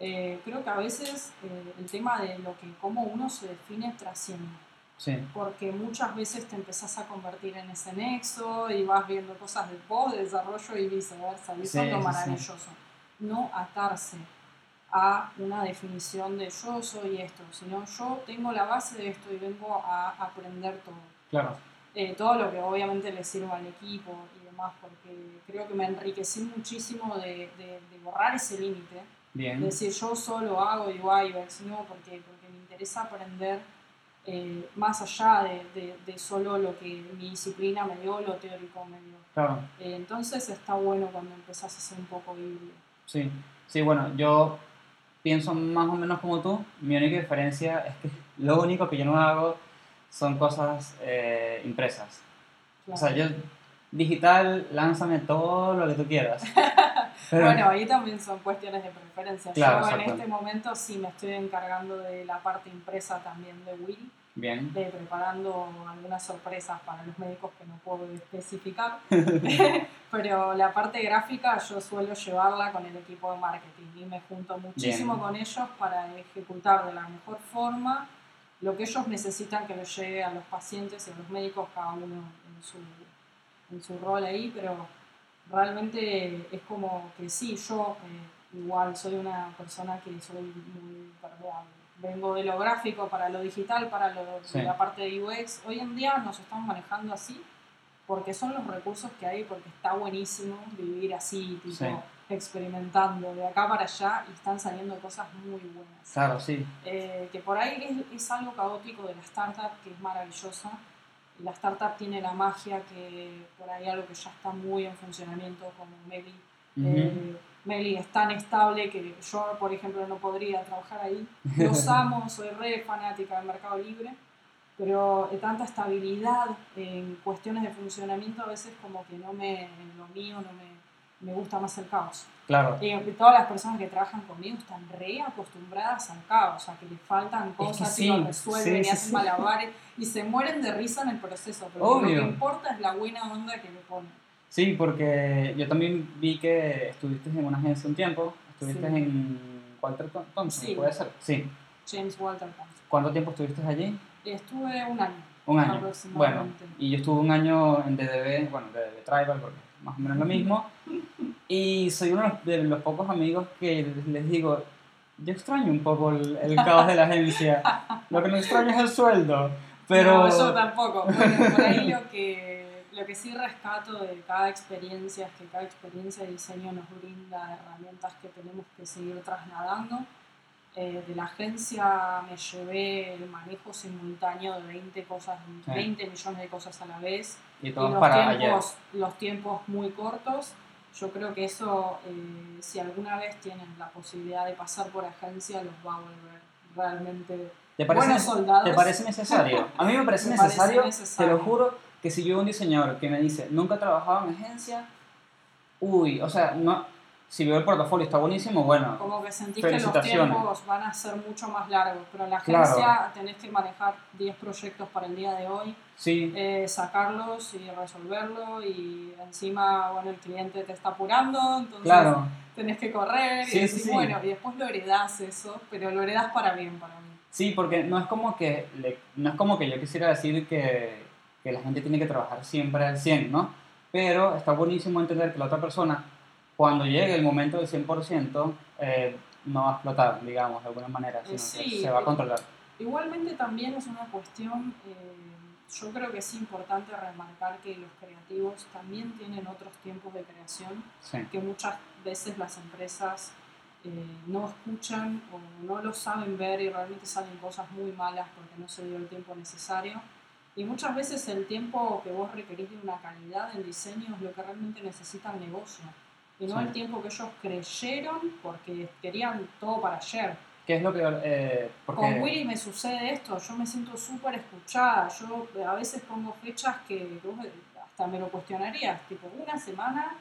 eh, creo que a veces eh, el tema de lo que cómo uno se define trasciende sí, porque muchas veces te empezás a convertir en ese nexo y vas viendo cosas de de desarrollo y viceversa. Y eso Sí, es lo maravilloso. No atarse a una definición de yo soy esto, sino yo tengo la base de esto y vengo a aprender todo. claro, Eh, todo lo que obviamente le sirva al equipo y demás, porque creo que me enriquecí muchísimo de, de- de borrar ese límite bien, decir yo solo hago UI UX, no, porque, porque me interesa aprender eh, más allá de, de- de solo lo que mi disciplina me dio, lo teórico me dio. claro. Eh, entonces está bueno cuando empezás a ser un poco híbrido. Sí, sí, bueno, yo pienso más o menos como tú. Mi única diferencia es que lo único que yo no hago son cosas eh, impresas. O sea, yo digital, lánzame todo lo que tú quieras. Bueno, ahí también son cuestiones de preferencia. Claro, Yo en este momento sí me estoy encargando de la parte impresa también de Will, bien, de preparando algunas sorpresas para los médicos que no puedo especificar. Pero la parte gráfica yo suelo llevarla con el equipo de marketing y me junto muchísimo Bien. con ellos para ejecutar de la mejor forma lo que ellos necesitan que les llegue a los pacientes y a los médicos, cada uno en su, en su rol ahí, pero realmente es como que sí, yo eh, igual soy una persona que soy muy permeable. Vengo de lo gráfico para lo digital, para lo, Sí. la parte de UX. Hoy en día nos estamos manejando así porque son los recursos que hay, porque está buenísimo vivir así, tipo Sí. experimentando de acá para allá y están saliendo cosas muy buenas. claro, sí, Eh, que por ahí es, es algo caótico de la startup que es maravillosa. La startup tiene la magia que por ahí algo que ya está muy en funcionamiento como Meli. Ujú. Eh, Meli es tan estable que yo, por ejemplo, no podría trabajar ahí. Los amo, soy re fanática del Mercado Libre, pero eh, tanta estabilidad en cuestiones de funcionamiento a veces como que no me, en lo mío no me, me gusta más el caos. claro. Y todas las personas que trabajan conmigo están re acostumbradas al caos, sea, que les faltan cosas sí, y lo resuelven sí, y sí, hacen malabares y se mueren de risa en el proceso, pero Obvio. lo que importa es la buena onda que le ponen. Sí, porque yo también vi que estuviste en una agencia un tiempo, estuviste en Walter Thom- Thompson, Sí. ¿puede ser? Sí. James Walter Thompson. ¿Cuánto tiempo estuviste allí? Estuve un año. Un año. Bueno, Aproximadamente. y yo estuve un año en DDB, bueno, DDB Tribal, porque es más o menos lo mismo. Y soy uno de los- pocos amigos que les digo, yo extraño un poco el, el caos de la agencia. Lo que no extraño es el sueldo. Pero... No, yo tampoco. Bueno, por ahí lo que, lo que sí rescato de cada experiencia es que cada experiencia de diseño nos brinda herramientas que tenemos que seguir trasladando. Eh, de la agencia me llevé el manejo simultáneo de 20, cosas, Sí. 20 millones de cosas a la vez y y todo los para ayer. tiempos, los tiempos muy cortos. Yo creo que eso, eh, si alguna vez tienen la posibilidad de pasar por agencia, los va a volver realmente ¿Te parece, buenos soldados. ¿Te parece necesario? A mí me parece Me parece necesario, te lo juro, que si yo un diseñador que me dice, nunca he trabajado en agencia, uy, o sea, no, si veo el portafolio está buenísimo, bueno, Como que sentís que los tiempos van a ser mucho más largos, pero en la Claro. agencia tenés que manejar 10 proyectos para el día de hoy, sí, eh, sacarlos y resolverlo y encima, bueno, el cliente te está apurando, entonces claro, tenés que correr Sí, y sí, decir, sí. bueno, y después lo heredás eso, pero lo heredás para bien para mí. sí, porque no es como que, le- no es como que yo quisiera decir que, que la gente tiene que trabajar siempre al 100, ¿no? Pero está buenísimo entender que la otra persona, cuando llegue el momento del 100%, eh, no va a explotar, digamos, de alguna manera, sino Eh, que sí, se va a controlar. Igualmente también es una cuestión, eh, yo creo que es importante remarcar que los creativos también tienen otros tiempos de creación Sí, que muchas veces las empresas eh, no escuchan o no lo saben ver y realmente salen cosas muy malas porque no se dio el tiempo necesario. Y muchas veces el tiempo que vos requerís de una calidad en diseño es lo que realmente necesita el negocio. Y no Sí. el tiempo que ellos creyeron porque querían todo para ayer. ¿Qué es lo que... eh, porque, Con Willy me sucede esto, yo me siento súper escuchada, yo a veces pongo fechas que vos hasta me lo cuestionarías, tipo una semana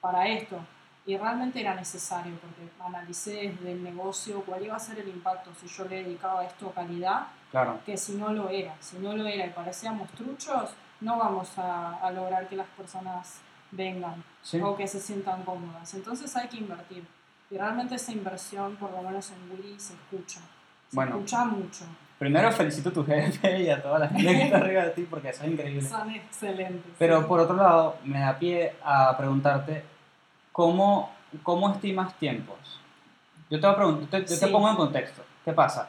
para esto, y realmente era necesario porque analicé desde el negocio cuál iba a ser el impacto si yo le dedicaba esto calidad, Claro, que si no lo era, si no lo era y parecíamos truchos, no vamos a, a lograr que las personas vengan sí. o que se sientan cómodas. Entonces hay que invertir. Y realmente esa inversión, por lo menos en Willy, se escucha. Se Bueno. escucha mucho. Primero felicito a tu jefe y a toda la gente que está arriba de ti porque eso es increíble. Son excelentes. Pero sí. por otro lado, me da pie a preguntarte, ¿cómo, cómo estimas tiempos? Yo te, voy a preguntar, te, yo te Sí. pongo en contexto. ¿Qué pasa?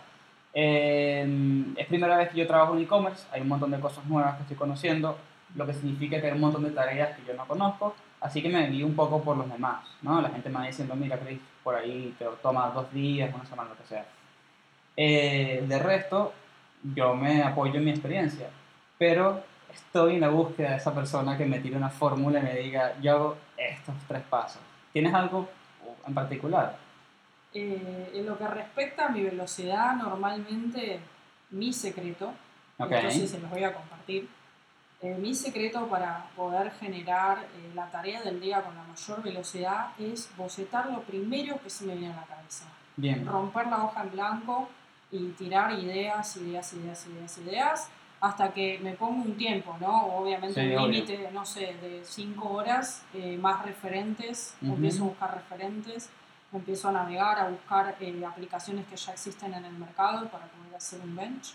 Eh, es primera vez que yo trabajo en e-commerce, hay un montón de cosas nuevas que estoy conociendo, lo que significa que hay un montón de tareas que yo no conozco, así que me guío un poco por los demás, ¿no? La gente me va diciendo, mira, Chris, por ahí te toma dos días, una semana, lo que sea. Eh, de resto, yo me apoyo en mi experiencia, pero estoy en la búsqueda de esa persona que me tire una fórmula y me diga, yo hago estos tres pasos. ¿Tienes algo en particular? Eh, en lo que respecta a mi velocidad, normalmente mi secreto, Ok. esto sí se los voy a compartir, eh, mi secreto para poder generar eh, la tarea del día con la mayor velocidad es bocetar lo primero que se me viene a la cabeza. Bien. romper la hoja en blanco y tirar ideas, ideas, ideas, ideas, ideas, hasta que me pongo un tiempo, ¿no? Obviamente Sí, un límite, no sé, de 5 horas, eh, más referentes, Ujú. empiezo a buscar referentes, empiezo a navegar, a buscar eh, aplicaciones que ya existen en el mercado para poder hacer un bench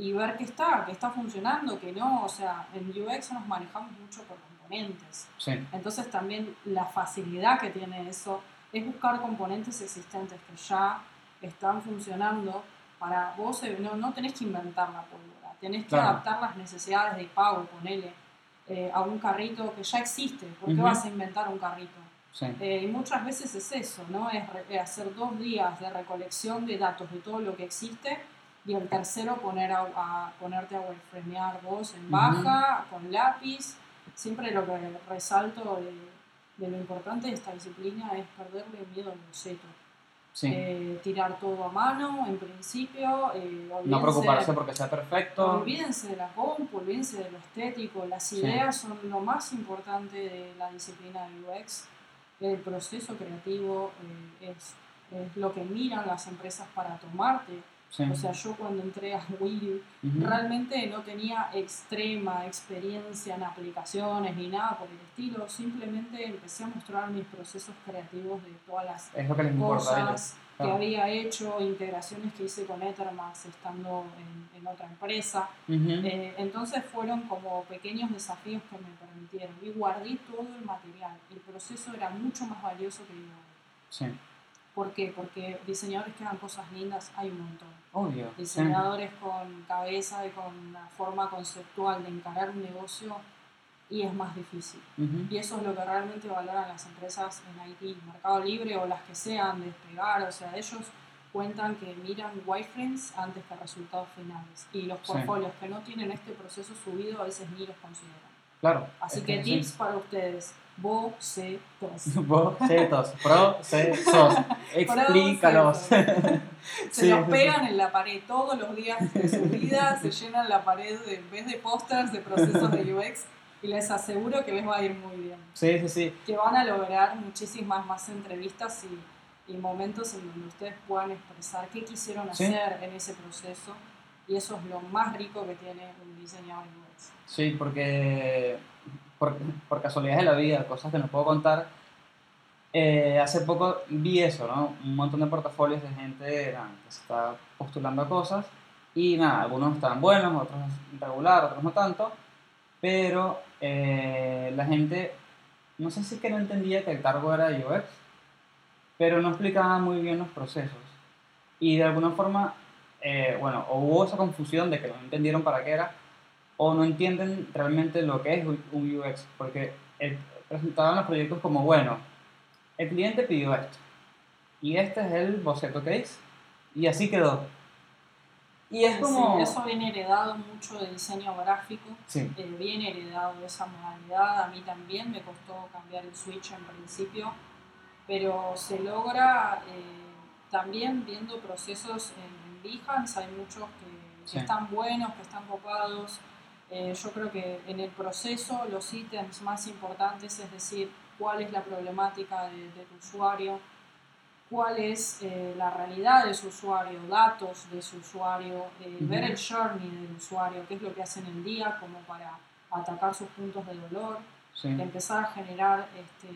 y ver qué está, qué está funcionando, que no, o sea, en UX nos manejamos mucho por componentes. Sí. Entonces también la facilidad que tiene eso es buscar componentes existentes que ya están funcionando para vos, eh, no, no tenés que inventar la pólvora, tenés que Claro. adaptar las necesidades de pago, ponele, eh, a un carrito que ya existe, ¿por qué Ujú. vas a inventar un carrito? Sí. Eh, y muchas veces es eso, ¿no? Es es hacer dos días de recolección de datos de todo lo que existe y el tercero poner a, a- ponerte a wireframear vos en baja, con lápiz. Siempre lo que resalto de, de lo importante de esta disciplina es perderle miedo al boceto. Sí. Eh, tirar todo a mano, en principio. eh, no preocuparse porque sea perfecto. Olvídense de la compu, olvídense de lo estético, las Sí. ideas son lo más importante de la disciplina de UX. El proceso creativo eh, es, es lo que miran las empresas para tomarte. Sí. O sea, yo cuando entré a Ujú. realmente no tenía extrema experiencia en aplicaciones ni nada por el estilo, simplemente empecé a mostrar mis procesos creativos de todas las Es lo que les importa a ellos. cosas que claro. había hecho, integraciones que hice con Ethermax estando en, en otra empresa. Eh, entonces fueron como pequeños desafíos que me permitieron y guardé todo el material. El proceso era mucho más valioso que yo. Sí. ¿Por qué? Porque diseñadores que hagan cosas lindas hay un montón. Obvio. sí. Diseñadores con cabeza y con una forma conceptual de encarar un negocio y es más difícil. Y eso es lo que realmente valoran las empresas en Haití, Mercado Libre o las que sean, despegar, o sea, ellos cuentan que miran wireframes antes que resultados finales. Y los Sí. portfolios que no tienen este proceso subido a veces ni los consideran. Claro. Así que sí. tips para ustedes. Bocetos. Bocetos, procesos, explícalos. Se Sí, los sí, pegan en la pared todos los días de su vida, se llenan la pared de, en vez de pósters de procesos de UX y les aseguro que les va a ir muy bien. Sí, sí, sí. Que van a lograr muchísimas más entrevistas y, y momentos en donde ustedes puedan expresar qué quisieron Sí. hacer en ese proceso y eso es lo más rico que tiene un diseñador. Sí, porque por, por casualidad de la vida, cosas que no puedo contar, eh, hace poco vi eso, ¿no? Un montón de portafolios de gente que se está postulando a cosas y nada, algunos estaban buenos, otros regular, otros no tanto, pero eh, la gente, no sé si es que no entendía que el cargo era UX, pero no explicaba muy bien los procesos. Y de alguna forma, eh, bueno, hubo esa confusión de que no entendieron para qué era, o no entienden realmente lo que es un UX, porque presentaban los proyectos como, bueno, el cliente pidió esto, y este es el boceto que hice, y así quedó. Y es Sí, como... eso viene heredado mucho de diseño gráfico, Sí, eh, viene heredado de esa modalidad. A mí también me costó cambiar el switch en principio, pero se logra eh, también viendo procesos en, en Behance. Hay muchos que, que Sí. están buenos, que están copados. Eh, yo creo que en el proceso los ítems más importantes, es decir, cuál es la problemática de, de tu usuario, cuál es eh, la realidad de su usuario, datos de su usuario, eh, Ujú. ver el journey del usuario, qué es lo que hace en el día como para atacar sus puntos de dolor, sí, empezar a generar este,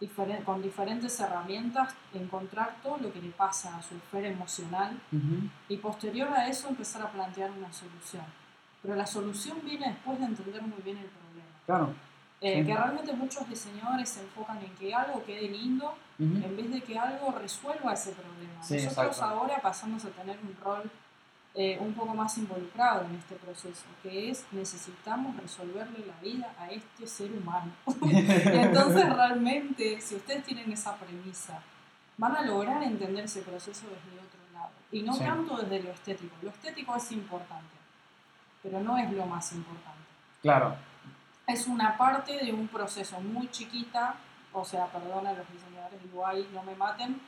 diferen- con diferentes herramientas, encontrar todo lo que le pasa a su esfera emocional ujú, y posterior a eso empezar a plantear una solución. Pero la solución viene después de entender muy bien el problema. claro. Eh, Sí. Que realmente muchos diseñadores se enfocan en que algo quede lindo ujú, en vez de que algo resuelva ese problema. Sí, Nosotros exacto. ahora pasamos a tener un rol eh, un poco más involucrado en este proceso, que es necesitamos resolverle la vida a este ser humano. entonces realmente, si ustedes tienen esa premisa, van a lograr entender ese proceso desde otro lado. Y no Sí. tanto desde lo estético. Lo estético es importante, pero no es lo más importante Claro, es una parte de un proceso muy chiquita, o sea, perdona los diseñadores UI, no me maten,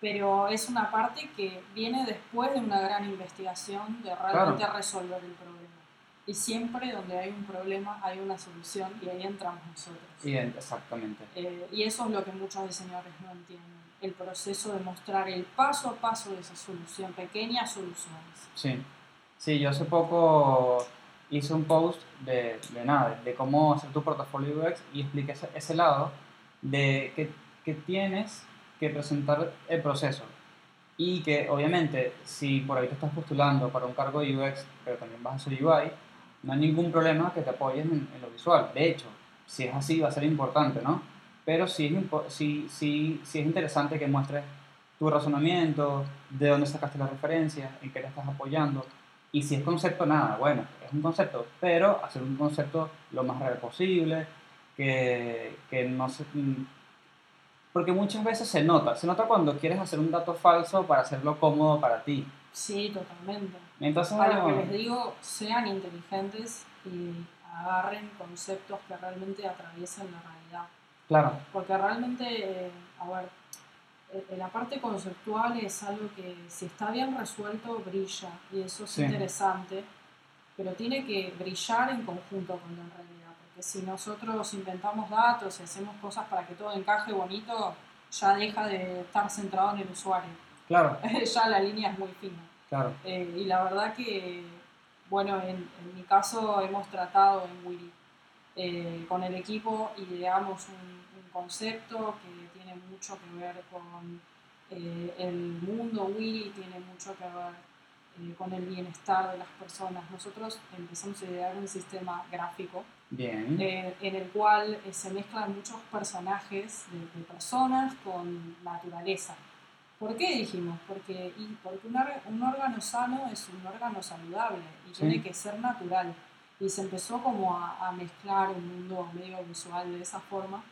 pero es una parte que viene después de una gran investigación de realmente resolver el problema. Y siempre donde hay un problema hay una solución y ahí entramos nosotros. en- exactamente. Eh, y eso es lo que muchos diseñadores no entienden, el proceso de mostrar el paso a paso de esa solución, pequeñas soluciones. Sí, sí, yo hace poco hice un post de, de nada, de cómo hacer tu portafolio UX y expliqué ese, ese lado de que, que tienes que presentar el proceso y que obviamente si por ahí te estás postulando para un cargo de UX, pero también vas a hacer UI, no hay ningún problema que te apoyes en, en lo visual. De hecho, si es así va a ser importante, ¿no? Pero sí es, impo- sí, sí, sí es interesante que muestres tu razonamiento, de dónde sacaste la referencia, en qué te estás apoyando. Y si es concepto, nada, bueno, es un concepto, pero hacer un concepto lo más real posible, que, que no se... Porque muchas veces se nota, se nota cuando quieres hacer un dato falso para hacerlo cómodo para ti. Sí, totalmente. Entonces, A lo que les digo, sean inteligentes y agarren conceptos que realmente atraviesen la realidad. claro, Porque realmente, eh, a ver, la parte conceptual es algo que si está bien resuelto brilla y eso es Sí. interesante, pero tiene que brillar en conjunto con la realidad. Porque si nosotros inventamos datos y hacemos cosas para que todo encaje bonito, ya deja de estar centrado en el usuario. claro, ya la línea es muy fina. claro. Eh, y la verdad que, bueno, en, en mi caso hemos tratado en Willy eh, con el equipo ideamos un, un concepto que tiene mucho que ver con eh, el mundo Willy, tiene mucho que ver eh, con el bienestar de las personas. Nosotros empezamos a idear un sistema gráfico Bien. eh, en el cual eh, se mezclan muchos personajes de, de personas con naturaleza. ¿Por qué dijimos? Porque, y porque un, un órgano sano es un órgano saludable y Sí. tiene que ser natural. Y se empezó como a, a mezclar un mundo medio visual de esa forma.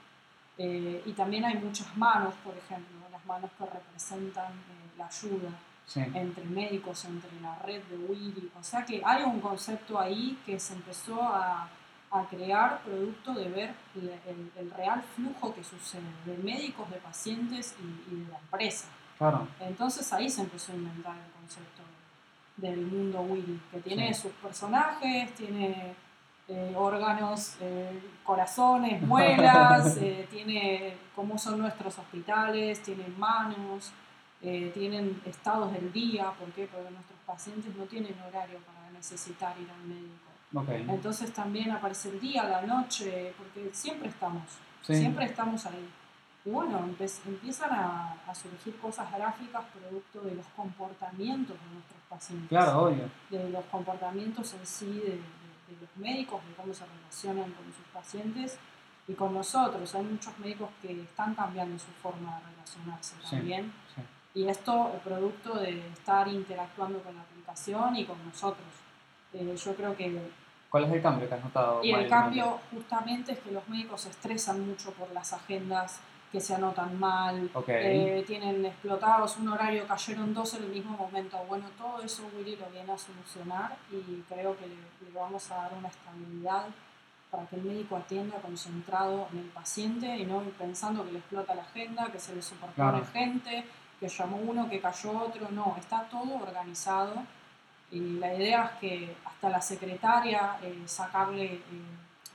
Eh, y también hay muchas manos, por ejemplo, las manos que representan eh, la ayuda Sí, entre médicos, entre la red de Willy. O sea que hay un concepto ahí que se empezó a, a crear producto de ver el, el- el real flujo que sucede de médicos, de pacientes y, y de la empresa. Claro, Entonces ahí se empezó a inventar el concepto del mundo Willy, que tiene Sí. sus personajes, tiene eh, órganos, eh, corazones, muelas, eh, tiene cómo son nuestros hospitales, tienen manos, eh, tienen estados del día, ¿por qué? Porque nuestros pacientes no tienen horario para necesitar ir al médico. ok. Entonces también aparece el día, la noche, porque siempre estamos, Sí. siempre estamos ahí. Y bueno, empiezan a, a surgir cosas gráficas producto de los comportamientos de nuestros pacientes, Claro, obvio. de los comportamientos en sí de, de- los médicos, de cómo se relacionan con sus pacientes y con nosotros. Hay muchos médicos que están cambiando su forma de relacionarse Sí. también. Sí. Y esto es producto de estar interactuando con la aplicación y con nosotros. Eh, yo creo que ¿Cuál es el cambio que has notado? y el cambio justamente es que los médicos se estresan mucho por las agendas que se anotan mal, Ok. eh, tienen explotados un horario, cayeron dos en el mismo momento. Bueno, todo eso Willy lo viene a solucionar y creo que le, le vamos a dar una estabilidad para que el médico atienda concentrado en el paciente y no pensando que le explota la agenda, que se le superpone Claro. gente, que llamó uno, que cayó otro. No, está todo organizado y la idea es que hasta la secretaria eh, sacarle... eh,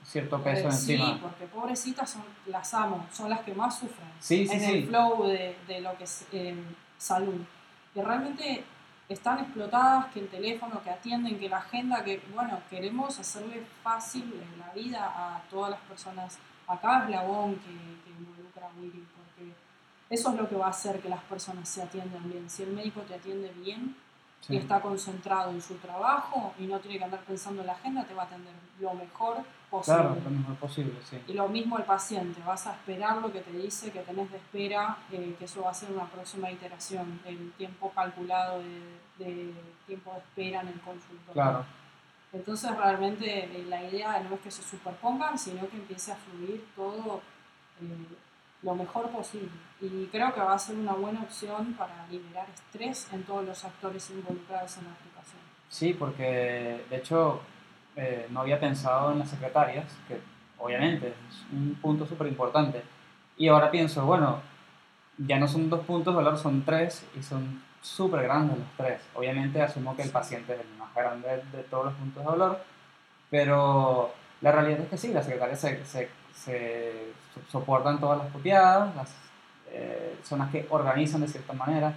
Cierto peso eh, sí, encima. porque pobrecitas son, las amo, son las que más sufren Sí, sí, en sí. el flow de, de lo que es eh, salud. Que realmente están explotadas, que el teléfono, que atienden, que la agenda, que bueno, queremos hacerle fácil la vida a todas las personas a cada eslabón que, que involucra a Willy, porque eso es lo que va a hacer que las personas se atiendan bien. Si el médico te atiende bien, Sí. y está concentrado en su trabajo y no tiene que andar pensando en la agenda, te va a atender lo mejor posible. Claro, lo mejor posible, sí. Y lo mismo el paciente, vas a esperar lo que te dice que tenés de espera, eh, que eso va a ser una próxima iteración, el tiempo calculado de, de tiempo de espera en el consultorio. Claro, Entonces realmente eh, la idea no es que se superpongan, sino que empiece a fluir todo eh, lo mejor posible. Y creo que va a ser una buena opción para liberar estrés en todos los actores involucrados en la aplicación. sí, porque de hecho eh, no había pensado en las secretarias, que obviamente es un punto súper importante. Y ahora pienso, bueno, ya no son dos puntos de dolor, son tres y son súper grandes los tres. Obviamente asumo que el paciente es el más grande de todos los puntos de dolor, pero la realidad es que sí, las secretarias se, se, se so- soportan todas las copiadas, las, eh, son las que organizan de cierta manera,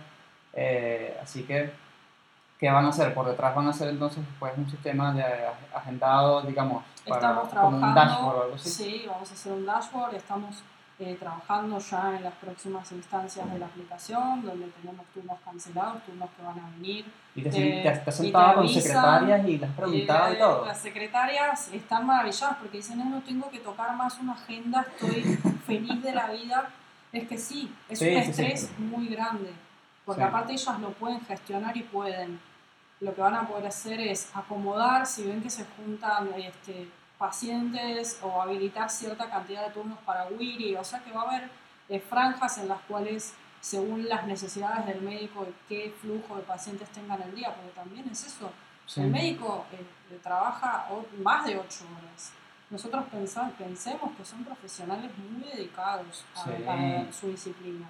eh, así que, ¿qué van a hacer? Por detrás van a hacer entonces después un sistema de ag- agendado, digamos, para, Estamos como un trabajando, dashboard o algo así. sí, vamos a hacer un dashboard, estamos eh, trabajando ya en las próximas instancias de la aplicación, donde tenemos turnos cancelados, turnos que van a venir. Y te, Eh, te, te has y sentado con avisan, secretarias y les has preguntado y, Eh, todo. Las secretarias están maravilladas porque dicen, no, tengo que tocar más una agenda, estoy feliz de la vida. Es que sí, es Sí, un sí, sí. estrés muy grande, porque Sí. aparte ellas lo pueden gestionar y pueden. Lo que van a poder hacer es acomodar, si ven que se juntan este, pacientes o habilitar cierta cantidad de turnos para Wiri, o sea que va a haber eh, franjas en las cuales según las necesidades del médico qué flujo de pacientes tengan el día, porque también es eso, Sí. el médico eh, eh, trabaja más de 8 horas. Nosotros pensa- pensemos que son profesionales muy dedicados a, Sí. a su disciplina.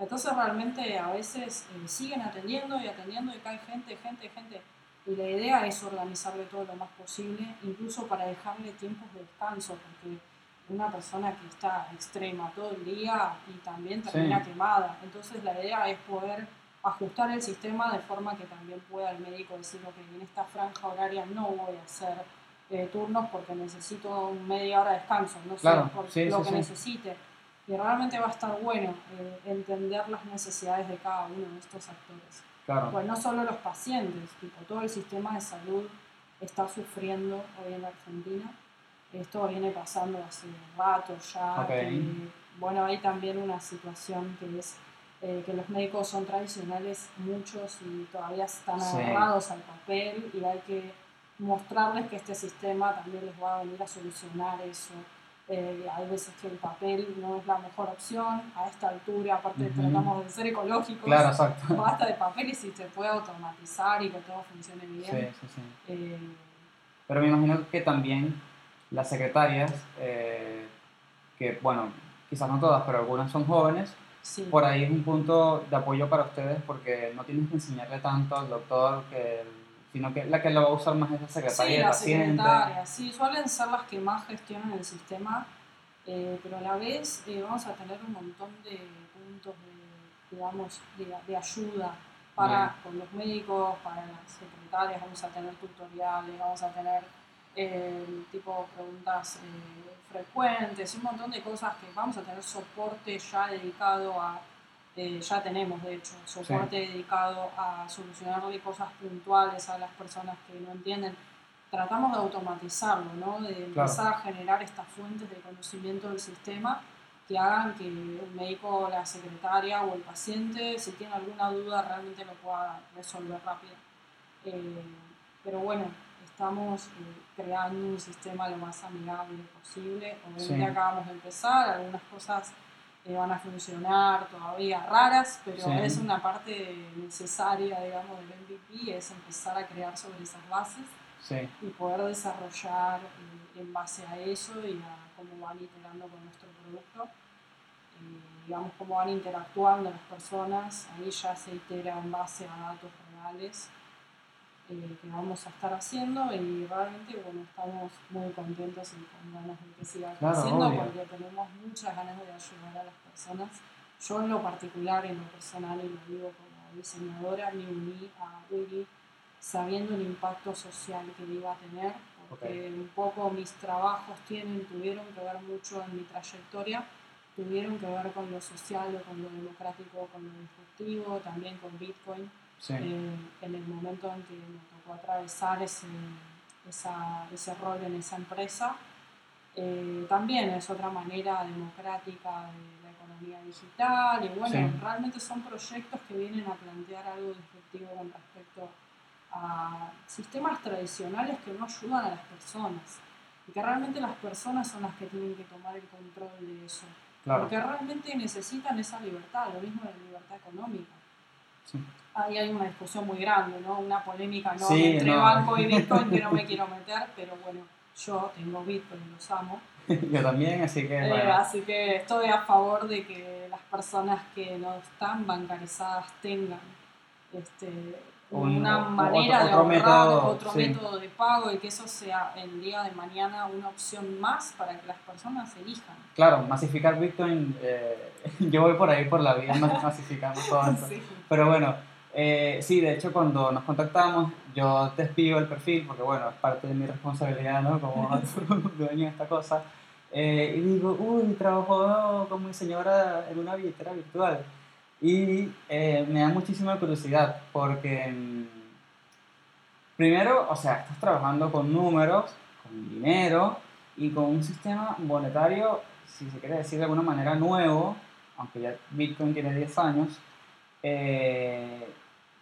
Entonces realmente a veces eh, siguen atendiendo y atendiendo y cae gente, gente, gente. Y la idea es organizarle todo lo más posible, incluso para dejarle tiempos de descanso, porque una persona que está extrema todo el día y también termina Sí. quemada. Entonces la idea es poder ajustar el sistema de forma que también pueda el médico decir, ok, en esta franja horaria no voy a hacer eh, turnos porque necesito media hora de descanso, no Claro, sé, por sí, lo sí, que necesite. Y realmente va a estar bueno eh, entender las necesidades de cada uno de estos actores. Claro. Pues no solo los pacientes, tipo, todo el sistema de salud está sufriendo hoy en la Argentina. Esto viene pasando hace rato ya. Ok. que, bueno, hay también una situación que es eh, que los médicos son tradicionales muchos y todavía están Sí. agarrados al papel y hay que mostrarles que este sistema también les va a venir a solucionar eso. Eh, hay veces que el papel no es la mejor opción a esta altura, aparte Ujú. tratamos de ser ecológicos Claro, exacto. basta de papeles y se puede automatizar y que todo funcione bien. Sí, sí, sí. Eh, Pero me imagino que también las secretarias, eh, que bueno, quizás no todas, pero algunas son jóvenes, Sí. por ahí es un punto de apoyo para ustedes porque no tienes que enseñarle tanto al doctor, que, sino que la que lo va a usar más es la secretaria Sí, paciente. secretarias, sí, suelen ser las que más gestionan el sistema, eh, pero a la vez eh, vamos a tener un montón de puntos de, digamos, de, de ayuda para Bien. con los médicos, para las secretarias, vamos a tener tutoriales, vamos a tener eh, tipo preguntas eh, frecuentes, un montón de cosas que vamos a tener soporte ya dedicado a, eh, ya tenemos de hecho, soporte dedicado a solucionarle cosas puntuales a las personas que no entienden. Tratamos de automatizarlo, ¿no? de empezar a generar estas fuentes de conocimiento del sistema que hagan que el médico, la secretaria o el paciente, si tiene alguna duda, realmente lo pueda resolver rápido. Eh, pero bueno, estamos eh, creando un sistema lo más amigable posible. Obviamente Sí. acabamos de empezar, algunas cosas eh, van a funcionar todavía raras, pero Sí. es una parte necesaria, digamos, del MVP, es empezar a crear sobre esas bases Sí, y poder desarrollar eh, en base a eso y a cómo van iterando con nuestro producto, eh, digamos, cómo van interactuando las personas, ahí ya se itera en base a datos reales eh, que vamos a estar haciendo y realmente, bueno, estamos muy contentos y con ganas de que siga Claro, creciendo obvio. porque tenemos muchas ganas de ayudar a las personas. Yo en lo particular, en lo personal, y lo digo como diseñadora, me uní a Wiki sabiendo el impacto social que iba a tener, porque un poco mis trabajos tienen, tuvieron que ver mucho en mi trayectoria, tuvieron que ver con lo social, o con lo democrático, con lo disruptivo, también con Bitcoin, sí, eh, en el momento en que me tocó atravesar ese, esa- ese rol en esa empresa. Eh, también es otra manera democrática de la economía digital y bueno, Sí. realmente son proyectos que vienen a plantear algo disruptivo con respecto a sistemas tradicionales que no ayudan a las personas y que realmente las personas son las que tienen que tomar el control de eso, claro. porque realmente necesitan esa libertad, lo mismo de la libertad económica. Sí. Ahí hay una discusión muy grande, ¿no? Una polémica ¿no? Sí, entre no. banco y Bitcoin que no me quiero meter, pero bueno, yo tengo Bitcoin y los amo. Yo también, así que Eh, bueno. así que estoy a favor de que las personas que no están bancarizadas tengan este, Un- una manera otro- de otro ahorrar, método, otro sí. método de pago y que eso sea el día de mañana una opción más para que las personas elijan. Claro, masificar Bitcoin, eh, yo voy por ahí por la vida mas- masificando todo esto. Sí. Pero bueno, eh, sí, de hecho cuando nos contactamos, yo despido el perfil porque bueno, es parte de mi responsabilidad, ¿no? Como dueño de esta cosa. Eh, y digo, uy, trabajó como diseñadora en una billetera virtual. Y eh, me da muchísima curiosidad porque, mm, primero, o sea, estás trabajando con números, con dinero y con un sistema monetario, si se quiere decir de alguna manera, nuevo, aunque ya Bitcoin tiene 10 años. Eh,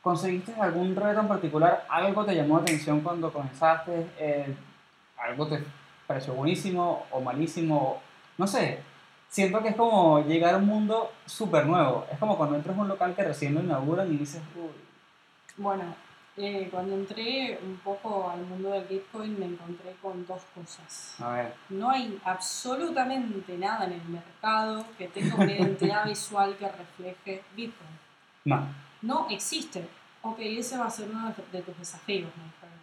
¿Conseguiste algún reto en particular? ¿Algo te llamó la atención cuando comenzaste? Eh, ¿Algo te pareció buenísimo o malísimo? No sé, siento que es como llegar a un mundo súper nuevo. Es como cuando entras a un local que recién lo inauguran y dices, uy, Bueno, eh, cuando entré un poco al mundo del Bitcoin me encontré con dos cosas. a ver, No hay absolutamente nada en el mercado que tenga una identidad visual que refleje Bitcoin. no, No existe. Ok, ese va a ser uno de tus desafíos, me dijeron.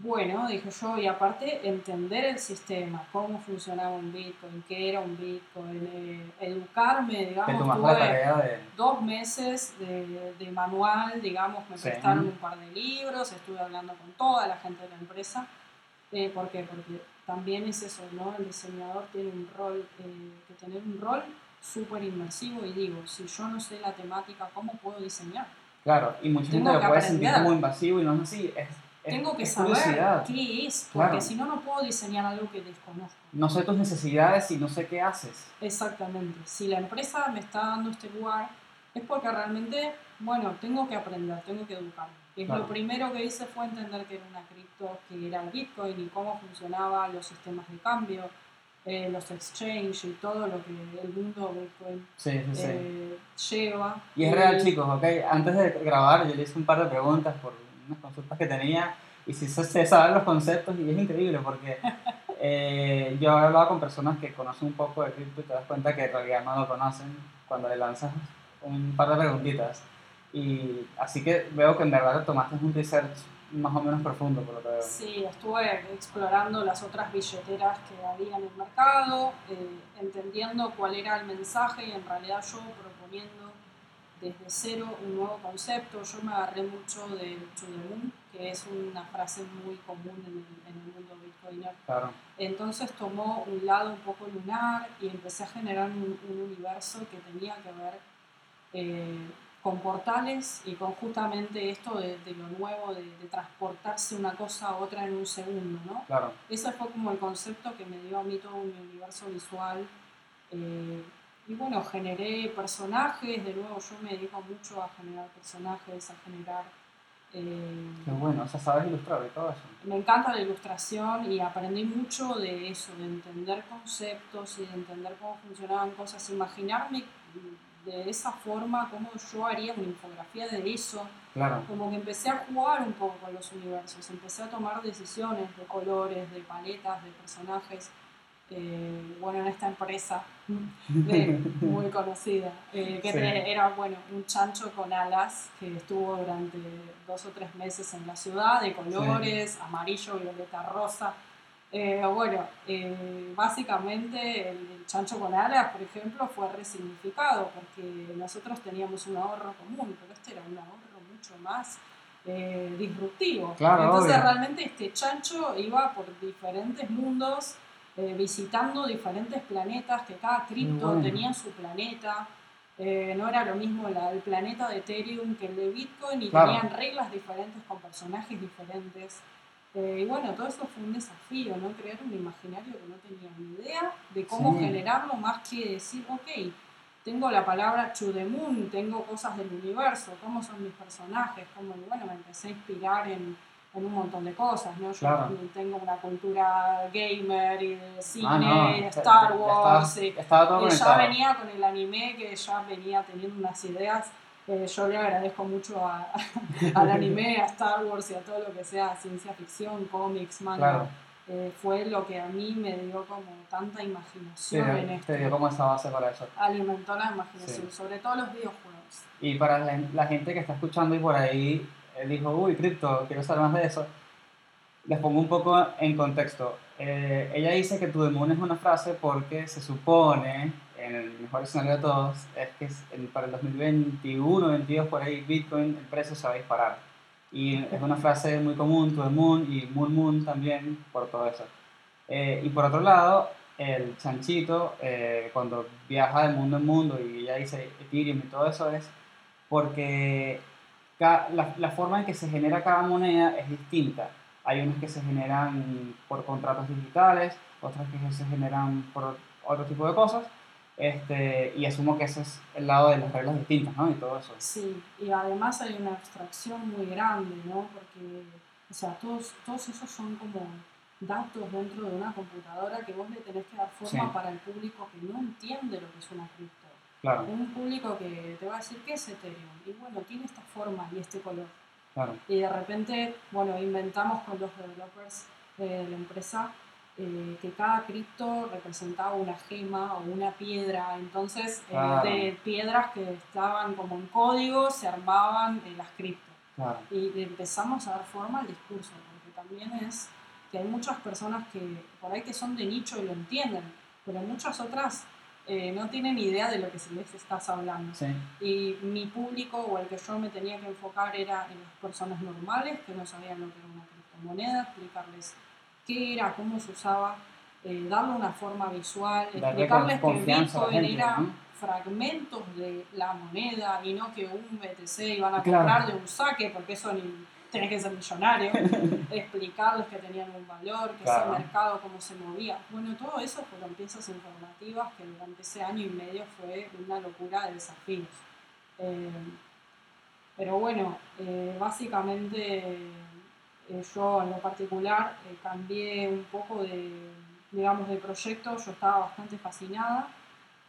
Bueno, dije yo, y aparte entender el sistema, cómo funcionaba un Bitcoin, qué era un Bitcoin, eh, educarme, digamos, tuve de... dos meses de, de manual, digamos, me Sí. prestaron un par de libros, estuve hablando con toda la gente de la empresa. Eh, ¿Por qué? Porque también es eso, ¿no? El diseñador tiene un rol, eh, que tener un rol súper inmersivo y digo, si yo no sé la temática, ¿cómo puedo diseñar? Claro, y mucha gente lo puede sentir como invasivo y no es así. Es, es- Tengo que saber curiosidad. qué es, porque Claro. si no, no puedo diseñar algo que desconozco. No sé tus necesidades y no sé qué haces. Exactamente. Si la empresa me está dando este lugar, es porque realmente, bueno, tengo que aprender, tengo que educarme. Y Claro. lo primero que hice fue entender que era una cripto, que era el Bitcoin y cómo funcionaban los sistemas de cambio, eh, los exchange y todo lo que el mundo Bitcoin Sí, sí, sí. eh, lleva. Y es real, chicos, ¿ok? Antes de grabar yo le hice un par de preguntas por unas consultas que tenía y se, se saben los conceptos y es increíble porque eh, yo he hablado con personas que conocen un poco de cripto y te das cuenta que en realidad no lo conocen cuando le lanzas un par de preguntitas. Y así que veo que en verdad tomaste un research más o menos profundo por lo que veo. Sí, estuve explorando las otras billeteras que había en el mercado, eh, entendiendo cuál era el mensaje y en realidad yo proponiendo desde cero un nuevo concepto. Yo me agarré mucho del to the moon, que es una frase muy común en el, en el mundo bitcoiner. Claro, Entonces tomó un lado un poco lunar y empecé a generar un, un universo que tenía que ver eh, con portales y con justamente esto de, de lo nuevo, de, de transportarse una cosa a otra en un segundo, ¿no? claro. Ese fue como el concepto que me dio a mí todo mi universo visual. eh, y bueno, generé personajes, de nuevo yo me dedico mucho a generar personajes, a generar... eh, Qué bueno, o sea, sabes ilustrar y todo eso. me encanta la ilustración y aprendí mucho de eso, de entender conceptos y de entender cómo funcionaban cosas, imaginarme de esa forma cómo yo haría una infografía de eso, Claro, como que empecé a jugar un poco con los universos, empecé a tomar decisiones de colores, de paletas, de personajes. eh, bueno, en esta empresa de- muy conocida, eh, que Sí. era bueno, un chancho con alas que estuvo durante dos o tres meses en la ciudad, de colores, amarillo, violeta, rosa. Eh, bueno, eh, básicamente el, chancho con alas, por ejemplo, fue resignificado porque nosotros teníamos un ahorro común, pero este era un ahorro mucho más eh, disruptivo. Claro, Entonces obvio. realmente este chancho iba por diferentes mundos, eh, visitando diferentes planetas, que cada cripto bueno. tenía su planeta. Eh, no era lo mismo la- el planeta de Ethereum que el de Bitcoin y Claro. tenían reglas diferentes con personajes diferentes. Eh, y bueno, todo eso fue un desafío, ¿no? Crear un imaginario que no tenía ni idea de cómo Sí. generarlo, más que decir, ok, tengo la palabra to the moon, tengo cosas del universo, cómo son mis personajes, cómo, bueno, me empecé a inspirar en, en un montón de cosas, ¿no? Yo Claro. tengo una cultura gamer y de cine, Ah, no, y de ya- Star Wars, estaba- y- estaba todo y ya venía con el anime que ya venía teniendo unas ideas. Eh, yo le agradezco mucho a- al anime, a Star Wars y a todo lo que sea ciencia ficción, cómics, manga. Claro, Eh, fue lo que a mí me dio como tanta sí, imaginación en esto. te dio como esa base para eso. Alimentó la imaginación, Sí. sobre todo los videojuegos. Y para la, la gente que está escuchando y por ahí eh, dijo, uy, cripto, quiero saber más de eso, les pongo un poco en contexto. Eh, ella dice que tu demon es una frase porque se supone, en el mejor escenario de todos, es que para el 2021, 22 por ahí, Bitcoin, el precio se va a disparar. Y es una frase muy común, to the moon y moon moon también, por todo eso. Eh, y por otro lado, el chanchito, eh, cuando viaja de mundo en mundo y ella dice Ethereum y todo eso es porque ca- la, la forma en que se genera cada moneda es distinta. Hay unas que se generan por contratos digitales, otras que se generan por otro tipo de cosas. Este, y asumo que ese es el lado de las reglas distintas, ¿no? Y todo eso. Sí, y además hay una abstracción muy grande, ¿no? Porque, o sea, todos, todos esos son como datos dentro de una computadora que vos le tenés que dar forma Sí. para el público que no entiende lo que es una cripto. Claro, Un público que te va a decir, ¿qué es Ethereum? Y bueno, tiene esta forma y este color. claro. Y de repente, bueno, inventamos con los developers eh, de la empresa eh, que cada cripto representaba una gema o una piedra. Entonces, eh, de piedras que estaban como en código, se armaban eh, las criptos. claro. Y empezamos a dar forma al discurso, porque también es que hay muchas personas que por ahí que son de nicho y lo entienden, pero muchas otras eh, no tienen idea de lo que se les estás hablando. Sí, Y mi público o el que yo me tenía que enfocar era en las personas normales que no sabían lo que era una criptomoneda, explicarles qué era, cómo se usaba, eh, darle una forma visual, Darle explicarles que Bitcoin era ¿no? fragmentos de la moneda y no que un BTC iban a Claro. comprar de un saque, porque eso ni tenés que ser millonario, explicarles que tenían un valor, que Claro. ese mercado, cómo se movía. Bueno, todo eso fueron piezas informativas que durante ese año y medio fue una locura de desafíos. Eh, pero bueno, eh, básicamente eh, yo en lo particular eh, cambié un poco de, digamos, de proyecto, yo estaba bastante fascinada,